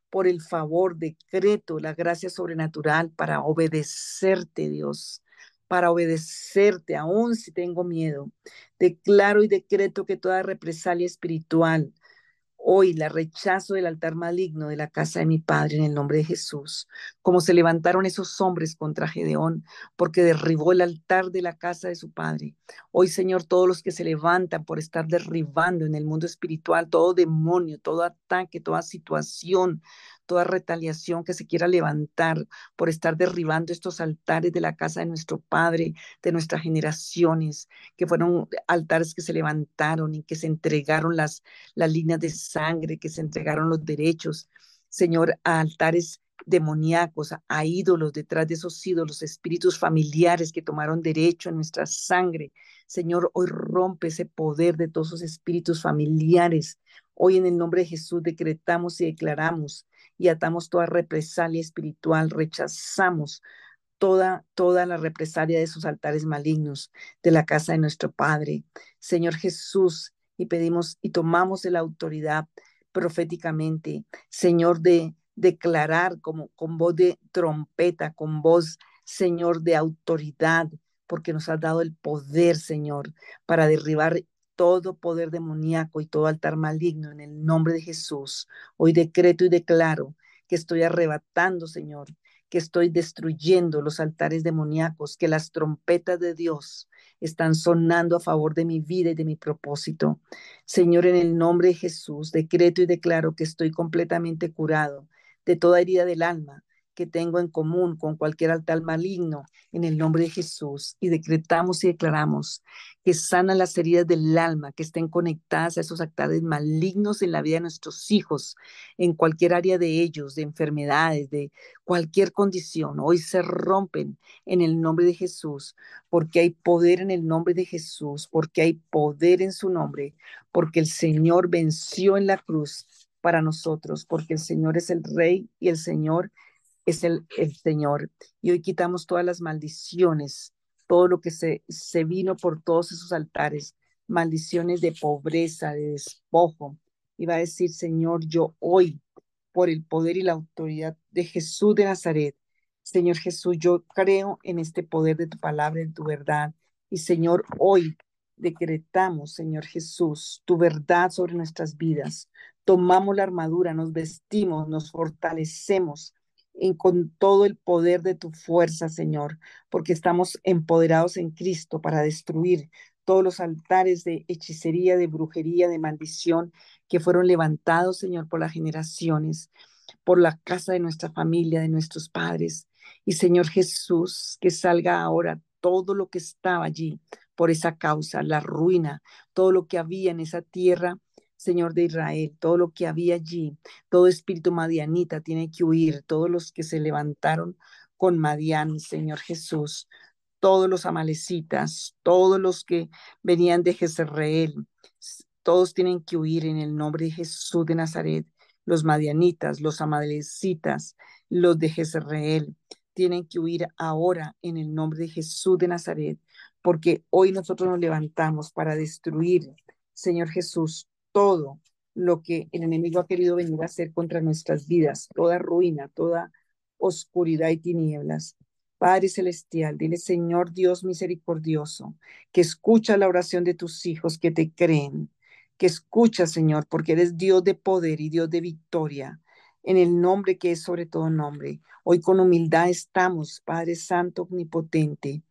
Speaker 1: por el favor, decreto la gracia sobrenatural para obedecerte, Dios para obedecerte, aun si tengo miedo. Declaro y decreto que toda represalia espiritual, Hoy la rechazo del altar maligno de la casa de mi padre en el nombre de Jesús, como se levantaron esos hombres contra Gedeón, porque derribó el altar de la casa de su padre. Hoy, Señor, todos los que se levantan por estar derribando en el mundo espiritual todo demonio, todo ataque, toda situación, toda retaliación que se quiera levantar por estar derribando estos altares de la casa de nuestro Padre, de nuestras generaciones, que fueron altares que se levantaron y que se entregaron las, las líneas de sangre, que se entregaron los derechos, Señor, a altares demoníacos, a ídolos, detrás de esos ídolos, espíritus familiares que tomaron derecho en nuestra sangre. Señor, hoy rompe ese poder de todos esos espíritus familiares. Hoy en el nombre de Jesús decretamos y declaramos y atamos toda represalia espiritual, rechazamos toda, toda la represalia de esos altares malignos de la casa de nuestro Padre. Señor Jesús, y pedimos y tomamos la autoridad proféticamente, Señor, de declarar como con voz de trompeta, con voz, Señor, de autoridad, porque nos has dado el poder, Señor, para derribar todo poder demoníaco y todo altar maligno en el nombre de Jesús. Hoy decreto y declaro que estoy arrebatando, Señor, que estoy destruyendo los altares demoníacos, que las trompetas de Dios están sonando a favor de mi vida y de mi propósito. Señor, en el nombre de Jesús, decreto y declaro que estoy completamente curado de toda herida del alma, tengo en común con cualquier altar maligno en el nombre de Jesús y decretamos y declaramos que sana las heridas del alma que estén conectadas a esos altares malignos en la vida de nuestros hijos, en cualquier área de ellos, de enfermedades, de cualquier condición. Hoy se rompen en el nombre de Jesús, porque hay poder en el nombre de Jesús, porque hay poder en su nombre, porque el Señor venció en la cruz para nosotros, porque el Señor es el Rey y el Señor es el, el Señor. Y hoy quitamos todas las maldiciones, todo lo que se, se vino por todos esos altares, maldiciones de pobreza, de despojo. Y va a decir, Señor, yo hoy, por el poder y la autoridad de Jesús de Nazaret, Señor Jesús, yo creo en este poder de tu palabra, en tu verdad. Y Señor, hoy decretamos, Señor Jesús, tu verdad sobre nuestras vidas. Tomamos la armadura, nos vestimos, nos fortalecemos con todo el poder de tu fuerza, Señor, porque estamos empoderados en Cristo para destruir todos los altares de hechicería, de brujería, de maldición que fueron levantados, Señor, por las generaciones, por la casa de nuestra familia, de nuestros padres. Y Señor Jesús, que salga ahora todo lo que estaba allí por esa causa, la ruina, todo lo que había en esa tierra Señor de Israel, todo lo que había allí, todo espíritu madianita tiene que huir, todos los que se levantaron con Madián, Señor Jesús, todos los amalecitas, todos los que venían de Jezreel, todos tienen que huir en el nombre de Jesús de Nazaret. Los madianitas, los amalecitas, los de Jezreel, tienen que huir ahora en el nombre de Jesús de Nazaret, porque hoy nosotros nos levantamos para destruir, Señor Jesús, todo lo que el enemigo ha querido venir a hacer contra nuestras vidas, toda ruina, toda oscuridad y tinieblas. Padre Celestial, dile Señor Dios misericordioso, que escucha la oración de tus hijos que te creen, que escucha Señor, porque eres Dios de poder y Dios de victoria, en el nombre que es sobre todo nombre. Hoy con humildad estamos, Padre Santo Omnipotente,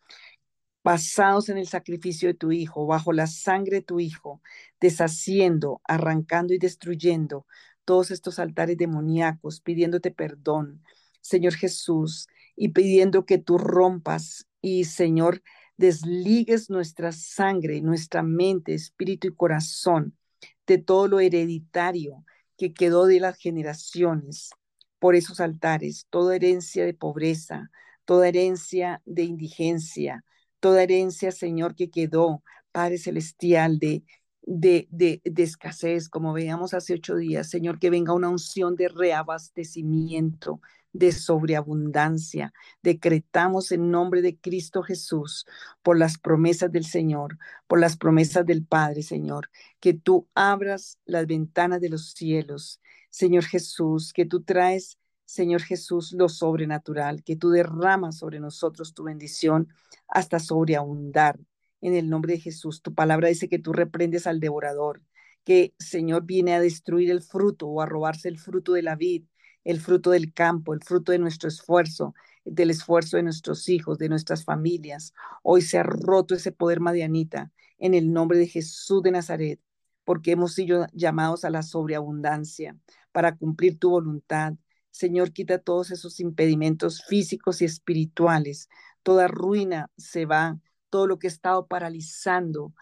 Speaker 1: basados en el sacrificio de tu Hijo, bajo la sangre de tu Hijo, deshaciendo, arrancando y destruyendo todos estos altares demoníacos, pidiéndote perdón, Señor Jesús, y pidiendo que tú rompas y, Señor, desligues nuestra sangre, nuestra mente, espíritu y corazón de todo lo hereditario que quedó de las generaciones por esos altares, toda herencia de pobreza, toda herencia de indigencia, toda herencia, Señor, que quedó, Padre Celestial, de, de, de, escasez, como veíamos hace ocho días, Señor, que venga una unción de reabastecimiento, de sobreabundancia. Decretamos en nombre de Cristo Jesús, por las promesas del Señor, por las promesas del Padre, Señor, que tú abras las ventanas de los cielos, Señor Jesús, que tú traes Señor Jesús, lo sobrenatural, que tú derramas sobre nosotros tu bendición hasta sobreabundar. En el nombre de Jesús, tu palabra dice que tú reprendes al devorador, que Señor viene a destruir el fruto o a robarse el fruto de la vid, el fruto del campo, el fruto de nuestro esfuerzo, del esfuerzo de nuestros hijos, de nuestras familias. Hoy se ha roto ese poder madianita en el nombre de Jesús de Nazaret, porque hemos sido llamados a la sobreabundancia para cumplir tu voluntad Señor, quita todos esos impedimentos físicos y espirituales. Toda ruina se va, todo lo que ha estado paralizando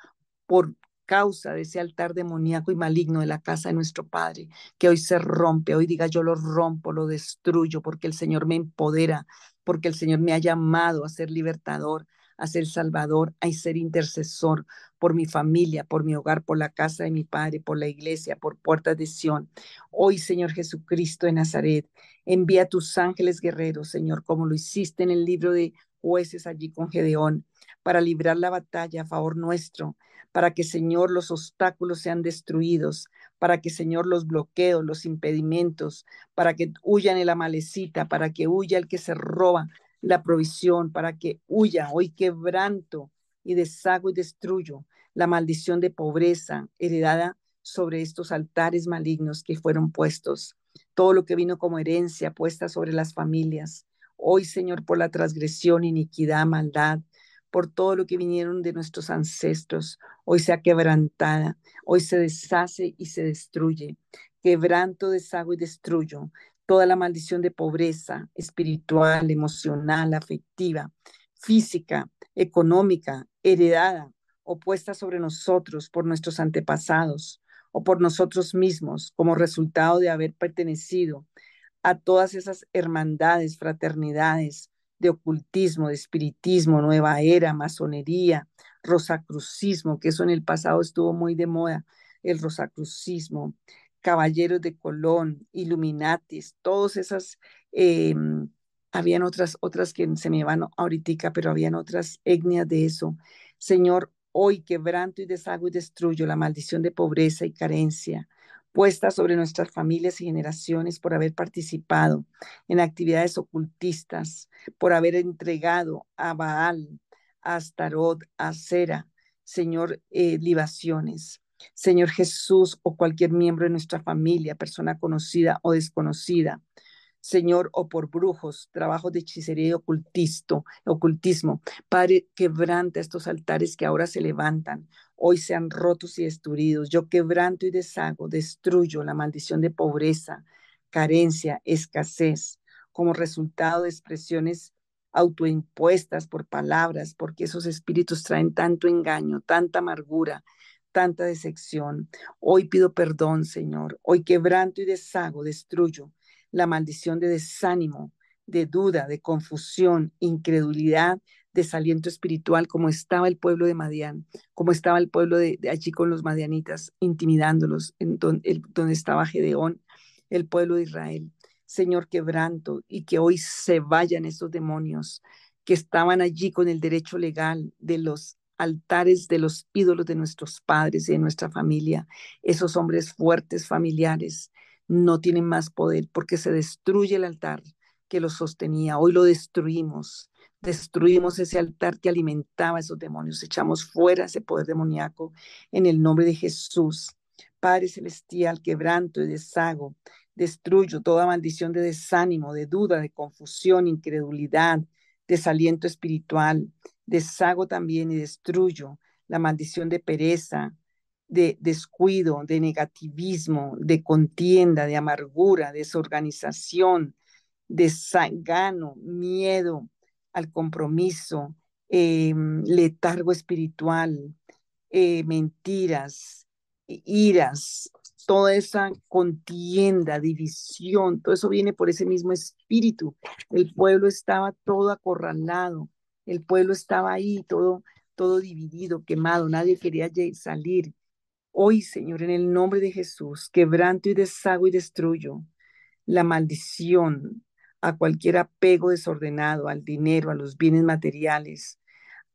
Speaker 1: por causa de ese altar demoníaco y maligno de la casa de nuestro Padre, que hoy se rompe, hoy diga yo lo rompo, lo destruyo, porque el Señor me empodera, porque el Señor me ha llamado a ser libertador, a ser salvador, a ser intercesor por mi familia, por mi hogar, por la casa de mi Padre, por la iglesia, por puertas de Sión. Hoy, Señor Jesucristo de Nazaret, envía tus ángeles guerreros, Señor, como lo hiciste en el libro de jueces allí con Gedeón, para librar la batalla a favor nuestro, para que, Señor, los obstáculos sean destruidos, para que, Señor, los bloqueos, los impedimentos, para que huyan el amalecita, para que huya el que se roba, la provisión para que huya hoy quebranto y deshago y destruyo la maldición de pobreza heredada sobre estos altares malignos que fueron puestos, todo lo que vino como herencia puesta sobre las familias. Hoy, Señor, por la transgresión, iniquidad, maldad, por todo lo que vinieron de nuestros ancestros, hoy sea quebrantada, hoy se deshace y se destruye. Quebranto, deshago y destruyo toda la maldición de pobreza espiritual, emocional, afectiva, física, económica, heredada, opuesta sobre nosotros por nuestros antepasados o por nosotros mismos como resultado de haber pertenecido a todas esas hermandades, fraternidades de ocultismo, de espiritismo, nueva era, masonería, rosacrucismo, que eso en el pasado estuvo muy de moda, el rosacrucismo, caballeros de Colón, Illuminatis, todas esas, em, habían otras, otras que se me van ahorita, pero habían otras etnias de eso. Señor, hoy quebranto y deshago y destruyo la maldición de pobreza y carencia puesta sobre nuestras familias y generaciones por haber participado en actividades ocultistas, por haber entregado a Baal, a Astarot, a Sera, Señor, eh, libaciones. Señor Jesús o cualquier miembro de nuestra familia, persona conocida o desconocida, Señor, o por brujos, trabajos de hechicería y ocultismo. Padre, quebranta estos altares que ahora se levantan, hoy sean rotos y destruidos. Yo quebranto y deshago, destruyo la maldición de pobreza, carencia, escasez, como resultado de expresiones autoimpuestas por palabras, porque esos espíritus traen tanto engaño, tanta amargura, tanta decepción. Hoy pido perdón, Señor. Hoy quebranto y deshago, destruyo la maldición de desánimo, de duda, de confusión, incredulidad, desaliento espiritual, como estaba el pueblo de Madián, como estaba el pueblo de, allí con los madianitas, intimidándolos, en donde, estaba Gedeón, el pueblo de Israel. Señor, quebranto y que hoy se vayan esos demonios que estaban allí con el derecho legal de los altares de los ídolos de nuestros padres y de nuestra familia, esos hombres fuertes familiares no tienen más poder porque se destruye el altar que los sostenía. Hoy lo destruimos. Destruimos ese altar que alimentaba a esos demonios. Echamos fuera ese poder demoníaco en el nombre de Jesús. Padre celestial, quebranto y deshago. Destruyo toda maldición de desánimo, de duda, de confusión, incredulidad, desaliento espiritual. Deshago también y destruyo la maldición de pereza, de descuido, de negativismo, de contienda, de amargura, desorganización, desangano, miedo al compromiso, em, letargo espiritual, eh, mentiras, iras, toda esa contienda, división, todo eso viene por ese mismo espíritu. El pueblo estaba todo acorralado, el pueblo estaba ahí todo todo dividido, quemado, nadie quería salir, Hoy, Señor, en el nombre de Jesús, quebranto y deshago y destruyo la maldición a cualquier apego desordenado, al dinero, a los bienes materiales,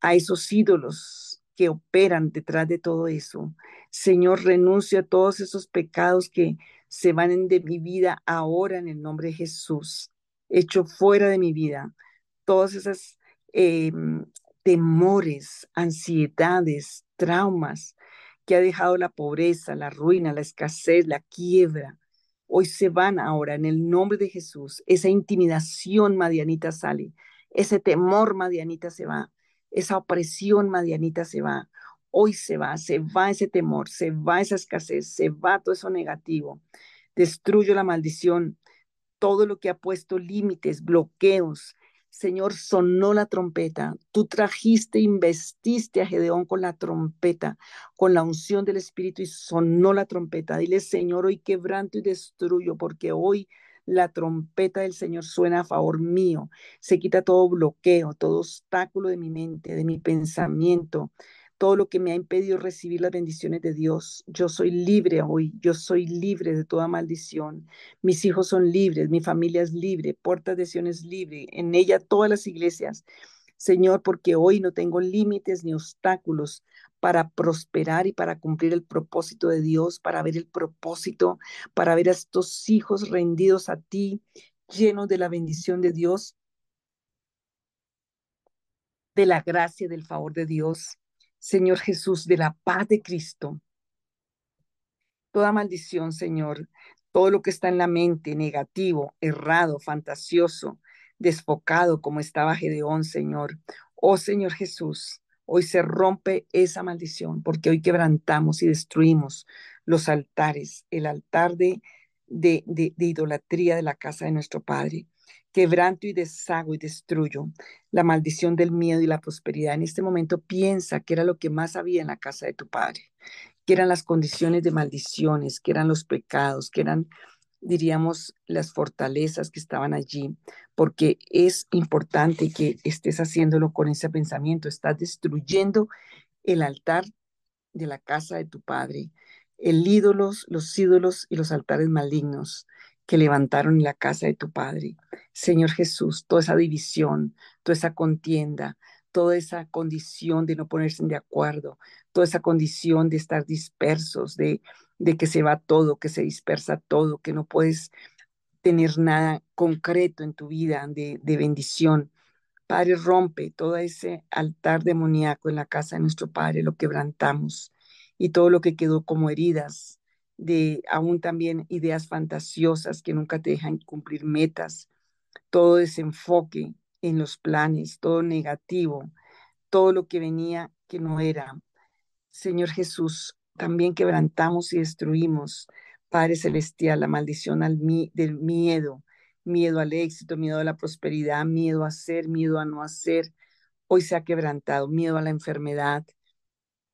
Speaker 1: a esos ídolos que operan detrás de todo eso. Señor, renuncio a todos esos pecados que se van de mi vida ahora en el nombre de Jesús. Echo fuera de mi vida todos esos em, temores, ansiedades, traumas, que ha dejado la pobreza, la ruina, la escasez, la quiebra. Hoy se van ahora en el nombre de Jesús. Esa intimidación madianita sale. Ese temor madianita se va. Esa opresión madianita se va. Hoy se va, se va ese temor, se va esa escasez, se va todo eso negativo. Destruyo la maldición, todo lo que ha puesto límites, bloqueos, Señor, sonó la trompeta. Tú trajiste, investiste a Gedeón con la trompeta, con la unción del Espíritu y sonó la trompeta. Dile, Señor, hoy quebranto y destruyo, porque hoy la trompeta del Señor suena a favor mío. Se quita todo bloqueo, todo obstáculo de mi mente, de mi pensamiento, todo lo que me ha impedido recibir las bendiciones de Dios. Yo soy libre hoy, yo soy libre de toda maldición. Mis hijos son libres, mi familia es libre, Puertas de Sion es libre, en ella todas las iglesias. Señor, porque hoy no tengo límites ni obstáculos para prosperar y para cumplir el propósito de Dios, para ver el propósito, para ver a estos hijos rendidos a ti, llenos de la bendición de Dios, de la gracia y del favor de Dios. Señor Jesús, de la paz de Cristo. Toda maldición, Señor, todo lo que está en la mente, negativo, errado, fantasioso, desfocado, como estaba Gedeón, Señor. Oh Señor Jesús, hoy se rompe esa maldición, porque hoy quebrantamos y destruimos los altares, el altar de de, de, idolatría de la casa de nuestro Padre. Quebranto y deshago y destruyo la maldición del miedo y la prosperidad. En este momento piensa que era lo que más había en la casa de tu Padre, que eran las condiciones de maldiciones, que eran los pecados, que eran diríamos, las fortalezas que estaban allí, porque es importante que estés haciéndolo con ese pensamiento. Estás destruyendo el altar de la casa de tu padre, el ídolos, los ídolos y los altares malignos que levantaron en la casa de tu padre. Señor Jesús, toda esa división, toda esa contienda, toda esa condición de no ponerse de acuerdo, toda esa condición de estar dispersos, de, que se va todo, que se dispersa todo, que no puedes tener nada concreto en tu vida de, de bendición. Padre, rompe todo ese altar demoníaco en la casa de nuestro Padre, lo quebrantamos y todo lo que quedó como heridas, de aún también ideas fantasiosas que nunca te dejan cumplir metas, todo desenfoque en los planes, todo negativo, todo lo que venía que no era. Señor Jesús, también quebrantamos y destruimos, Padre Celestial, la maldición al del miedo, miedo al éxito, miedo a la prosperidad, miedo a hacer, miedo a no hacer. Hoy se ha quebrantado, miedo a la enfermedad.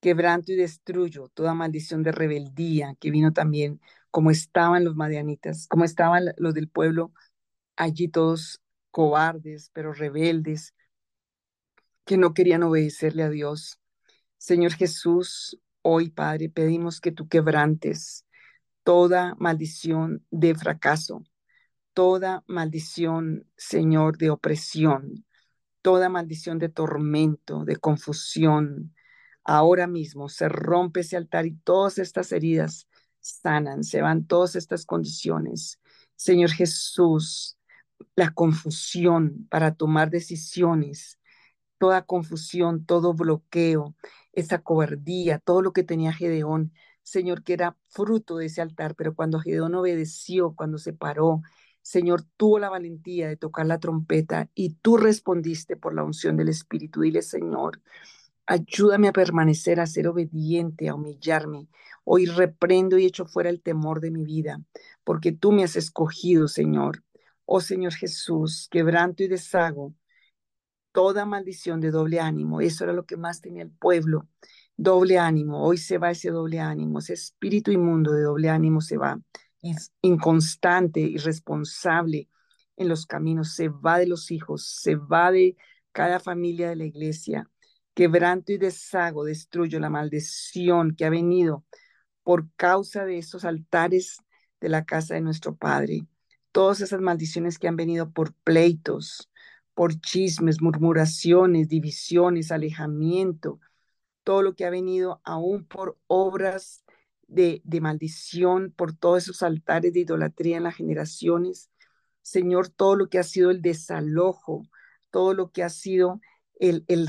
Speaker 1: Quebranto y destruyo toda maldición de rebeldía que vino también, como estaban los madianitas, como estaban los del pueblo, allí todos cobardes, pero rebeldes, que no querían obedecerle a Dios. Señor Jesús, Hoy, Padre, pedimos que tú quebrantes toda maldición de fracaso, toda maldición, Señor, de opresión, toda maldición de tormento, de confusión. Ahora mismo se rompe ese altar y todas estas heridas sanan, se van todas estas condiciones. Señor Jesús, la confusión para tomar decisiones, toda confusión, todo bloqueo, esa cobardía, todo lo que tenía Gedeón, Señor, que era fruto de ese altar, pero cuando Gedeón obedeció, cuando se paró, Señor, tuvo la valentía de tocar la trompeta y tú respondiste por la unción del Espíritu. Dile, Señor, ayúdame a permanecer, a ser obediente, a humillarme. Hoy reprendo y echo fuera el temor de mi vida, porque tú me has escogido, Señor. Oh Señor Jesús, quebranto y deshago toda maldición de doble ánimo. Eso era lo que más tenía el pueblo. Doble ánimo. Hoy se va ese doble ánimo. Ese espíritu inmundo de doble ánimo se va. Es inconstante, irresponsable en los caminos. Se va de los hijos. Se va de cada familia de la iglesia. Quebranto y deshago. Destruyo la maldición que ha venido por causa de esos altares de la casa de nuestro Padre. Todas esas maldiciones que han venido por pleitos, por chismes, murmuraciones, divisiones, alejamiento, todo lo que ha venido aún por obras de, de maldición, por todos esos altares de idolatría en las generaciones. Señor, todo lo que ha sido el desalojo, todo lo que ha sido el, el,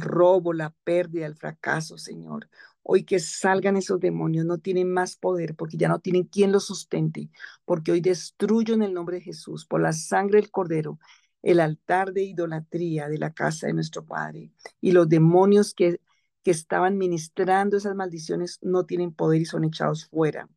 Speaker 1: robo, la pérdida, el fracaso, Señor. Hoy que salgan esos demonios, no tienen más poder porque ya no tienen quien los sustente, porque hoy destruyo en el nombre de Jesús, por la sangre del Cordero, el altar de idolatría de la casa de nuestro Padre. Y los demonios que, que estaban ministrando esas maldiciones no tienen poder y son echados fuera.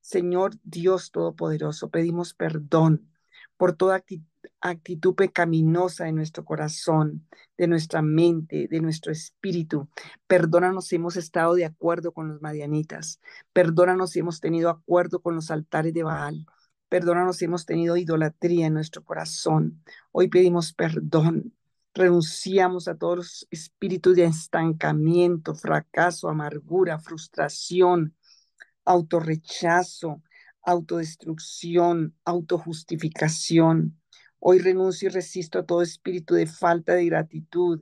Speaker 1: Señor Dios Todopoderoso, pedimos perdón por toda actitud, actitud pecaminosa de nuestro corazón, de nuestra mente, de nuestro espíritu. Perdónanos si hemos estado de acuerdo con los madianitas. Perdónanos si hemos tenido acuerdo con los altares de Baal. Perdónanos si hemos tenido idolatría en nuestro corazón. Hoy pedimos perdón. Renunciamos a todos los espíritus de estancamiento, fracaso, amargura, frustración, autorrechazo, autodestrucción, autojustificación. Hoy renuncio y resisto a todo espíritu de falta de gratitud,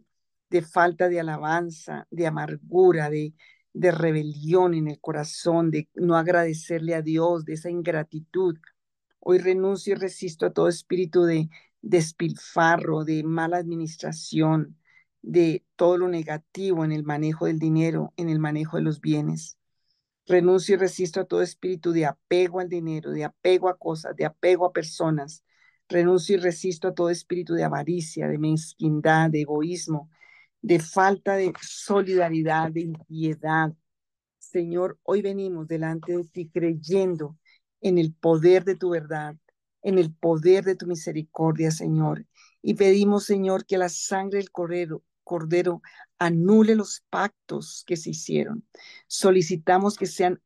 Speaker 1: de falta de alabanza, de amargura, de, de rebelión en el corazón, de no agradecerle a Dios, de esa ingratitud. Hoy renuncio y resisto a todo espíritu de despilfarro, de mala administración, de todo lo negativo en el manejo del dinero, en el manejo de los bienes. Renuncio y resisto a todo espíritu de apego al dinero, de apego a cosas, de apego a personas. Renuncio y resisto a todo espíritu de avaricia, de mezquindad, de egoísmo, de falta de solidaridad, de impiedad. Señor, hoy venimos delante de ti creyendo en el poder de tu verdad, en el poder de tu misericordia, Señor. Y pedimos, Señor, que la sangre del cordero, cordero anule los pactos que se hicieron. Solicitamos que sean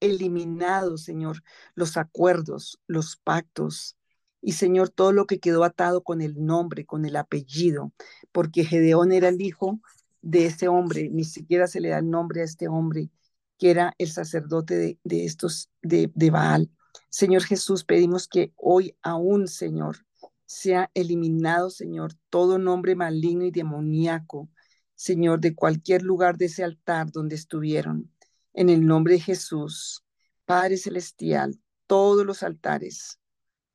Speaker 1: eliminados, Señor, los acuerdos, los pactos. Y Señor, todo lo que quedó atado con el nombre, con el apellido, porque Gedeón era el hijo de ese hombre, ni siquiera se le da el nombre a este hombre, que era el sacerdote de, estos, de, de Baal. Señor Jesús, pedimos que hoy aún, Señor, sea eliminado, Señor, todo nombre maligno y demoníaco, Señor, de cualquier lugar de ese altar donde estuvieron. En el nombre de Jesús, Padre Celestial, todos los altares,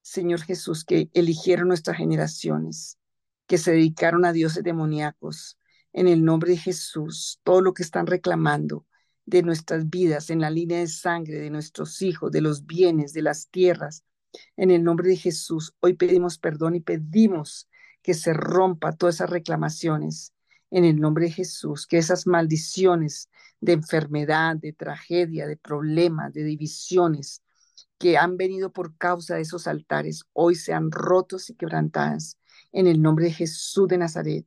Speaker 1: Señor Jesús, que eligieron nuestras generaciones, que se dedicaron a dioses demoníacos, en el nombre de Jesús, todo lo que están reclamando de nuestras vidas, en la línea de sangre, de nuestros hijos, de los bienes, de las tierras, en el nombre de Jesús, hoy pedimos perdón y pedimos que se rompa todas esas reclamaciones. En el nombre de Jesús, que esas maldiciones de enfermedad, de tragedia, de problemas, de divisiones que han venido por causa de esos altares, hoy sean rotos y quebrantadas. En el nombre de Jesús de Nazaret,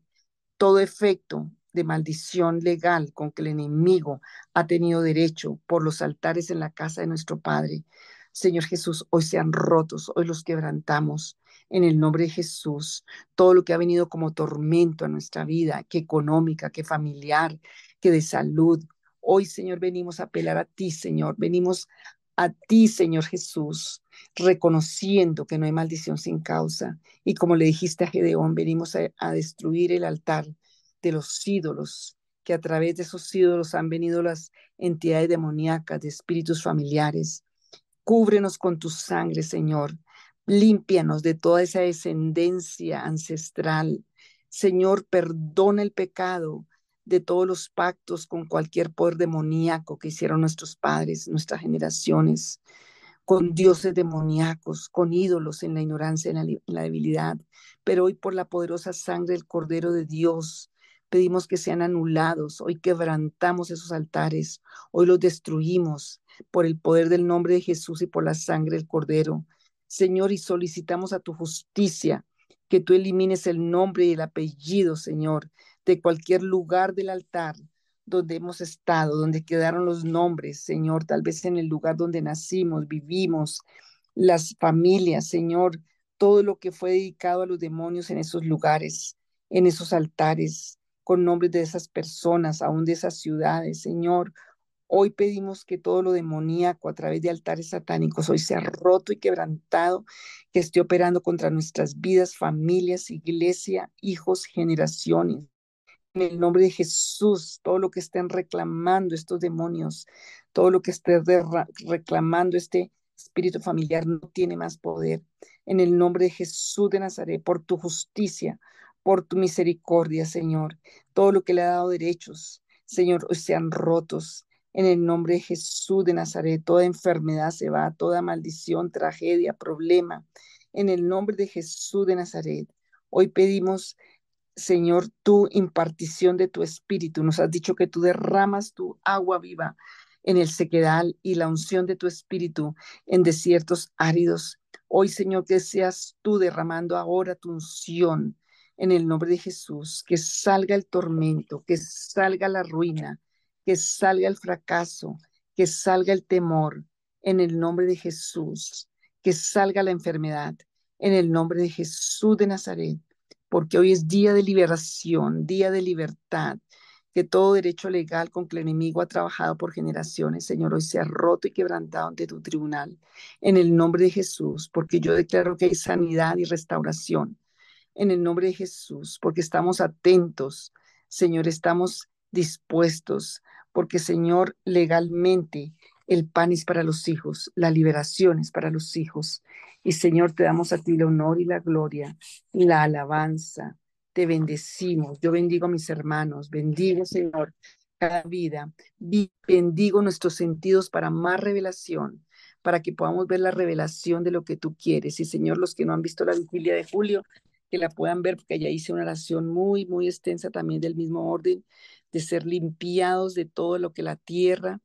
Speaker 1: todo efecto de maldición legal con que el enemigo ha tenido derecho por los altares en la casa de nuestro Padre, Señor Jesús, hoy sean rotos, hoy los quebrantamos. En el nombre de Jesús, todo lo que ha venido como tormento a nuestra vida, que económica, que familiar, que de salud, hoy, Señor, venimos a apelar a ti, Señor. Venimos a ti, Señor Jesús, reconociendo que no hay maldición sin causa. Y como le dijiste a Gedeón, venimos a, destruir el altar de los ídolos, que a través de esos ídolos han venido las entidades demoníacas, de espíritus familiares. Cúbrenos con tu sangre, Señor. Límpianos de toda esa descendencia ancestral. Señor, perdona el pecado de todos los pactos con cualquier poder demoníaco que hicieron nuestros padres, nuestras generaciones, con dioses demoníacos, con ídolos en la ignorancia, en en la debilidad. Pero hoy por la poderosa sangre del Cordero de Dios, pedimos que sean anulados. Hoy quebrantamos esos altares, hoy los destruimos por el poder del nombre de Jesús y por la sangre del Cordero. Señor, y solicitamos a tu justicia que tú elimines el nombre y el apellido, Señor, de cualquier lugar del altar donde hemos estado, donde quedaron los nombres, Señor, tal vez en el lugar donde nacimos, vivimos, las familias, Señor, todo lo que fue dedicado a los demonios en esos lugares, en esos altares, con nombres de esas personas, aún de esas ciudades, Señor. Hoy pedimos que todo lo demoníaco a través de altares satánicos hoy sea roto y quebrantado, que esté operando contra nuestras vidas, familias, iglesia, hijos, generaciones. En el nombre de Jesús, todo lo que estén reclamando estos demonios, todo lo que esté reclamando este espíritu familiar no tiene más poder. En el nombre de Jesús de Nazaret, por tu justicia, por tu misericordia, Señor, todo lo que le ha dado derechos, Señor, sean rotos en el nombre de Jesús de Nazaret, toda enfermedad se va, toda maldición, tragedia, problema. En el nombre de Jesús de Nazaret, hoy pedimos, Señor, tu impartición de tu espíritu. Nos has dicho que tú derramas tu agua viva en el sequedal y la unción de tu espíritu en desiertos áridos. Hoy, Señor, que seas tú derramando ahora tu unción en el nombre de Jesús, que salga el tormento, que salga la ruina, que salga el fracaso, que salga el temor en el nombre de Jesús, que salga la enfermedad en el nombre de Jesús de Nazaret, porque hoy es día de liberación, día de libertad, que todo derecho legal con que el enemigo ha trabajado por generaciones, Señor, hoy sea roto y quebrantado ante tu tribunal, en el nombre de Jesús, porque yo declaro que hay sanidad y restauración, en el nombre de Jesús, porque estamos atentos, Señor, estamos dispuestos, porque Señor, legalmente el pan es para los hijos, la liberación es para los hijos. Y Señor, te damos a ti el honor y la gloria, y la alabanza. Te bendecimos. Yo bendigo a mis hermanos. Bendigo, Señor, cada vida. Bendigo nuestros sentidos para más revelación, para que podamos ver la revelación de lo que tú quieres. Y Señor, los que no han visto la vigilia de julio, que la puedan ver, porque allá hice una oración muy, muy extensa también del mismo orden, de ser limpiados de todo lo que la tierra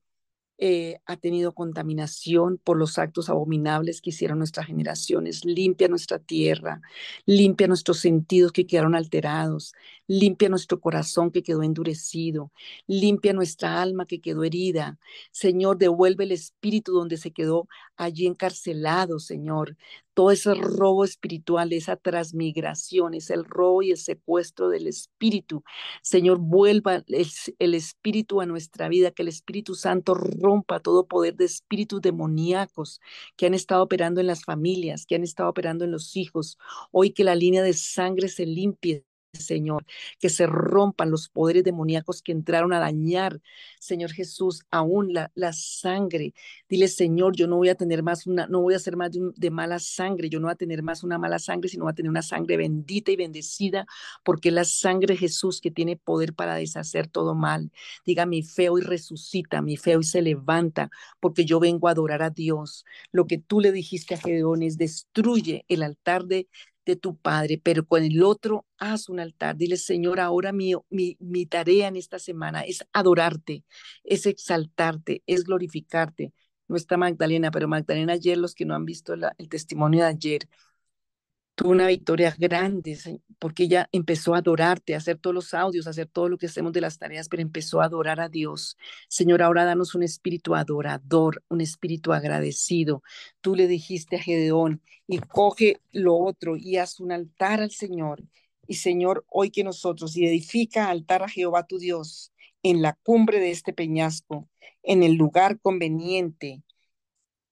Speaker 1: eh, ha tenido contaminación por los actos abominables que hicieron nuestras generaciones. Limpia nuestra tierra, limpia nuestros sentidos que quedaron alterados, limpia nuestro corazón que quedó endurecido, limpia nuestra alma que quedó herida. Señor, devuelve el espíritu donde se quedó allí encarcelado, Señor todo ese robo espiritual, esa transmigración, es el robo y el secuestro del espíritu. Señor, vuelva el, espíritu a nuestra vida, que el Espíritu Santo rompa todo poder de espíritus demoníacos que han estado operando en las familias, que han estado operando en los hijos. Hoy que la línea de sangre se limpie Señor, que se rompan los poderes demoníacos que entraron a dañar, Señor Jesús, aún la, sangre. Dile, Señor, yo no voy a tener más una, no voy a ser más de, mala sangre, yo no voy a tener más una mala sangre, sino voy a tener una sangre bendita y bendecida, porque la sangre Jesús que tiene poder para deshacer todo mal. Diga, mi fe hoy resucita, mi fe hoy se levanta, porque yo vengo a adorar a Dios. Lo que tú le dijiste a Gedeón es, destruye el altar de de tu Padre, pero con el otro haz un altar. Dile, Señor, ahora mi, mi, mi tarea en esta semana es adorarte, es exaltarte, es glorificarte. No está Magdalena, pero Magdalena ayer, los que no han visto el testimonio de ayer, tuvo una victoria grande, porque ella empezó a adorarte, a hacer todos los audios, a hacer todo lo que hacemos de las tareas, pero empezó a adorar a Dios. Señor, ahora danos un espíritu adorador, un espíritu agradecido. Tú le dijiste a Gedeón, y coge lo otro y haz un altar al Señor. Y Señor, hoy que nosotros, y edifica altar a Jehová tu Dios en la cumbre de este peñasco, en el lugar conveniente,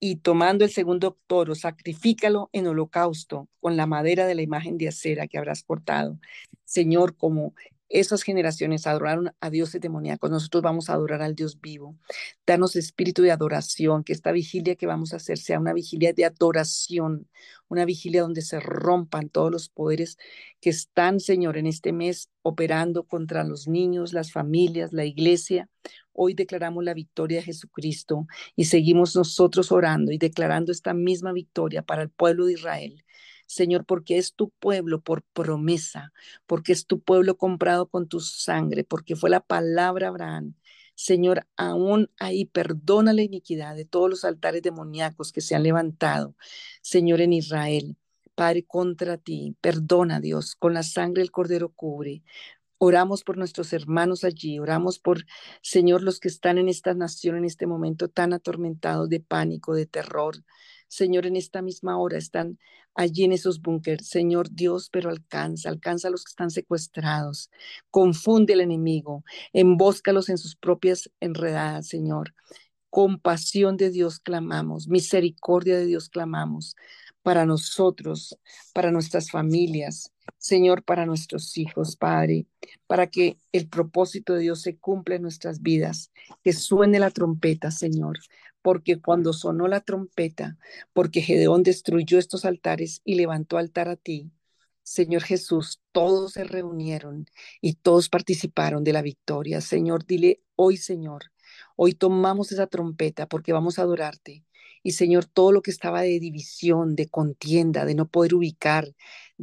Speaker 1: y tomando el segundo toro, sacrifícalo en holocausto con la madera de la imagen de acera que habrás cortado. Señor, como esas generaciones adoraron a dioses demoníacos, nosotros vamos a adorar al Dios vivo. Danos espíritu de adoración, que esta vigilia que vamos a hacer sea una vigilia de adoración, una vigilia donde se rompan todos los poderes que están, Señor, en este mes operando contra los niños, las familias, la iglesia. Hoy declaramos la victoria de Jesucristo y seguimos nosotros orando y declarando esta misma victoria para el pueblo de Israel. Señor, porque es tu pueblo por promesa, porque es tu pueblo comprado con tu sangre, porque fue la palabra Abraham. Señor, aún ahí perdona la iniquidad de todos los altares demoníacos que se han levantado, Señor, en Israel. Padre, contra ti, perdona Dios, con la sangre el Cordero cubre. Oramos por nuestros hermanos allí, oramos por, Señor, los que están en esta nación en este momento tan atormentados de pánico, de terror. Señor, en esta misma hora están allí en esos búnkers. Señor Dios, pero alcanza, alcanza a los que están secuestrados. Confunde al enemigo, embóscalos en sus propias enredadas, Señor. Compasión de Dios clamamos, misericordia de Dios clamamos para nosotros, para nuestras familias, Señor, para nuestros hijos, Padre, para que el propósito de Dios se cumpla en nuestras vidas, que suene la trompeta, Señor, porque cuando sonó la trompeta, porque Gedeón destruyó estos altares y levantó altar a ti, Señor Jesús, todos se reunieron y todos participaron de la victoria. Señor, dile hoy, Señor, hoy tomamos esa trompeta porque vamos a adorarte. Y Señor, todo lo que estaba de división, de contienda, de no poder ubicar,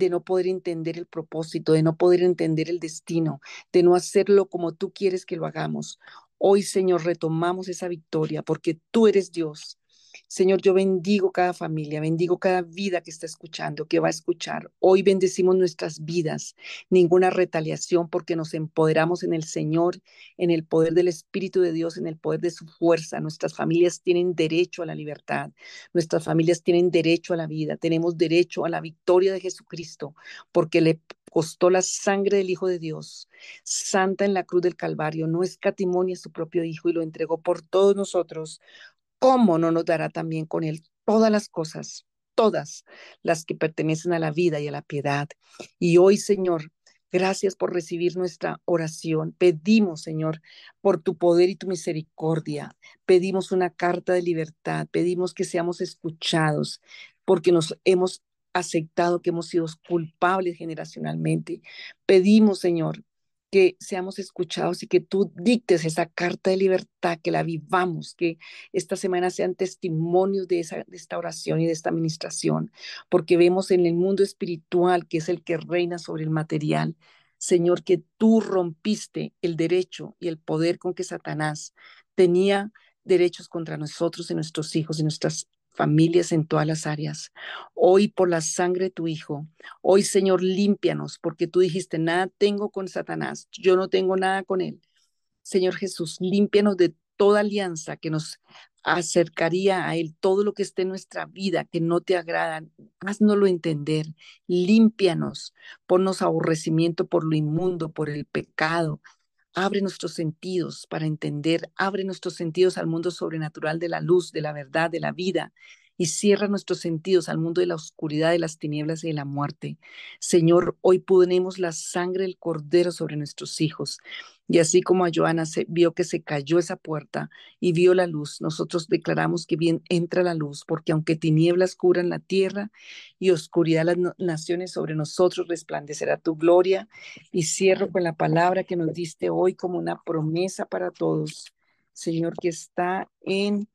Speaker 1: de no poder entender el propósito, de no poder entender el destino, de no hacerlo como tú quieres que lo hagamos. Hoy, Señor, retomamos esa victoria porque tú eres Dios. Señor, yo bendigo cada familia, bendigo cada vida que está escuchando, que va a escuchar. Hoy bendecimos nuestras vidas, ninguna retaliación porque nos empoderamos en el Señor, en el poder del Espíritu de Dios, en el poder de su fuerza. Nuestras familias tienen derecho a la libertad, nuestras familias tienen derecho a la vida, tenemos derecho a la victoria de Jesucristo porque le costó la sangre del Hijo de Dios, santa en la cruz del Calvario, no escatimonia a su propio Hijo y lo entregó por todos nosotros, ¿cómo no nos dará también con Él todas las cosas, todas las que pertenecen a la vida y a la piedad? Y hoy, Señor, Gracias por recibir nuestra oración. Pedimos, Señor, por tu poder y tu misericordia. Pedimos una carta de libertad. Pedimos que seamos escuchados porque nos hemos aceptado que hemos sido culpables generacionalmente. Pedimos, Señor, que seamos escuchados y que tú dictes esa carta de libertad, que la vivamos, que esta semana sean testimonios de, esa, de esta oración y de esta administración, porque vemos en el mundo espiritual, que es el que reina sobre el material, Señor, que tú rompiste el derecho y el poder con que Satanás tenía derechos contra nosotros y nuestros hijos y nuestras familias en todas las áreas. Hoy por la sangre de tu Hijo, hoy Señor, límpianos, porque tú dijiste, nada tengo con Satanás, yo no tengo nada con él. Señor Jesús, límpianos de toda alianza que nos acercaría a Él, todo lo que esté en nuestra vida que no te agrada, haznoslo entender, límpianos, ponnos aborrecimiento por lo inmundo, por el pecado, Abre nuestros sentidos para entender, abre nuestros sentidos al mundo sobrenatural de la luz, de la verdad, de la vida, y cierra nuestros sentidos al mundo de la oscuridad, de las tinieblas y de la muerte. Señor, hoy ponemos la sangre del cordero sobre nuestros hijos. Y así como a Joana se vio que se cayó esa puerta y vio la luz, nosotros declaramos que bien entra la luz, porque aunque tinieblas cubran la tierra y oscuridad las naciones sobre nosotros, resplandecerá tu gloria. Y cierro con la palabra que nos diste hoy como una promesa para todos, Señor, que está en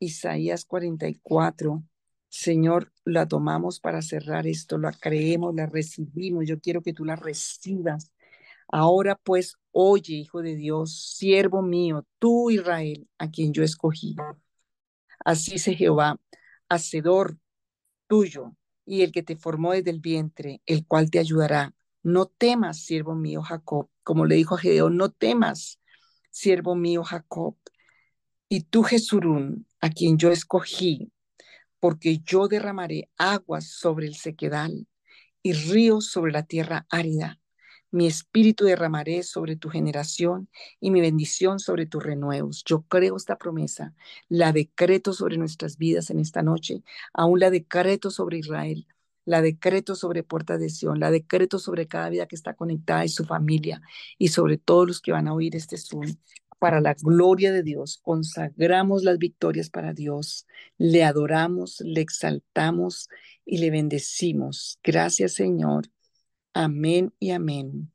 Speaker 1: Isaías 44. Señor, la tomamos para cerrar esto, la creemos, la recibimos. Yo quiero que tú la recibas Ahora pues, oye, Hijo de Dios, siervo mío, tú Israel, a quien yo escogí. Así dice Jehová, hacedor tuyo y el que te formó desde el vientre, el cual te ayudará. No temas, siervo mío Jacob, como le dijo a Gedeón, no temas, siervo mío Jacob. Y tú, Jesurún, a quien yo escogí, porque yo derramaré aguas sobre el sequedal y ríos sobre la tierra árida mi espíritu derramaré sobre tu generación y mi bendición sobre tus renuevos. Yo creo esta promesa, la decreto sobre nuestras vidas en esta noche, aún la decreto sobre Israel, la decreto sobre Puerta de Sion, la decreto sobre cada vida que está conectada y su familia y sobre todos los que van a oír este Zoom. Para la gloria de Dios, consagramos las victorias para Dios, le adoramos, le exaltamos y le bendecimos. Gracias Señor Amén y amén.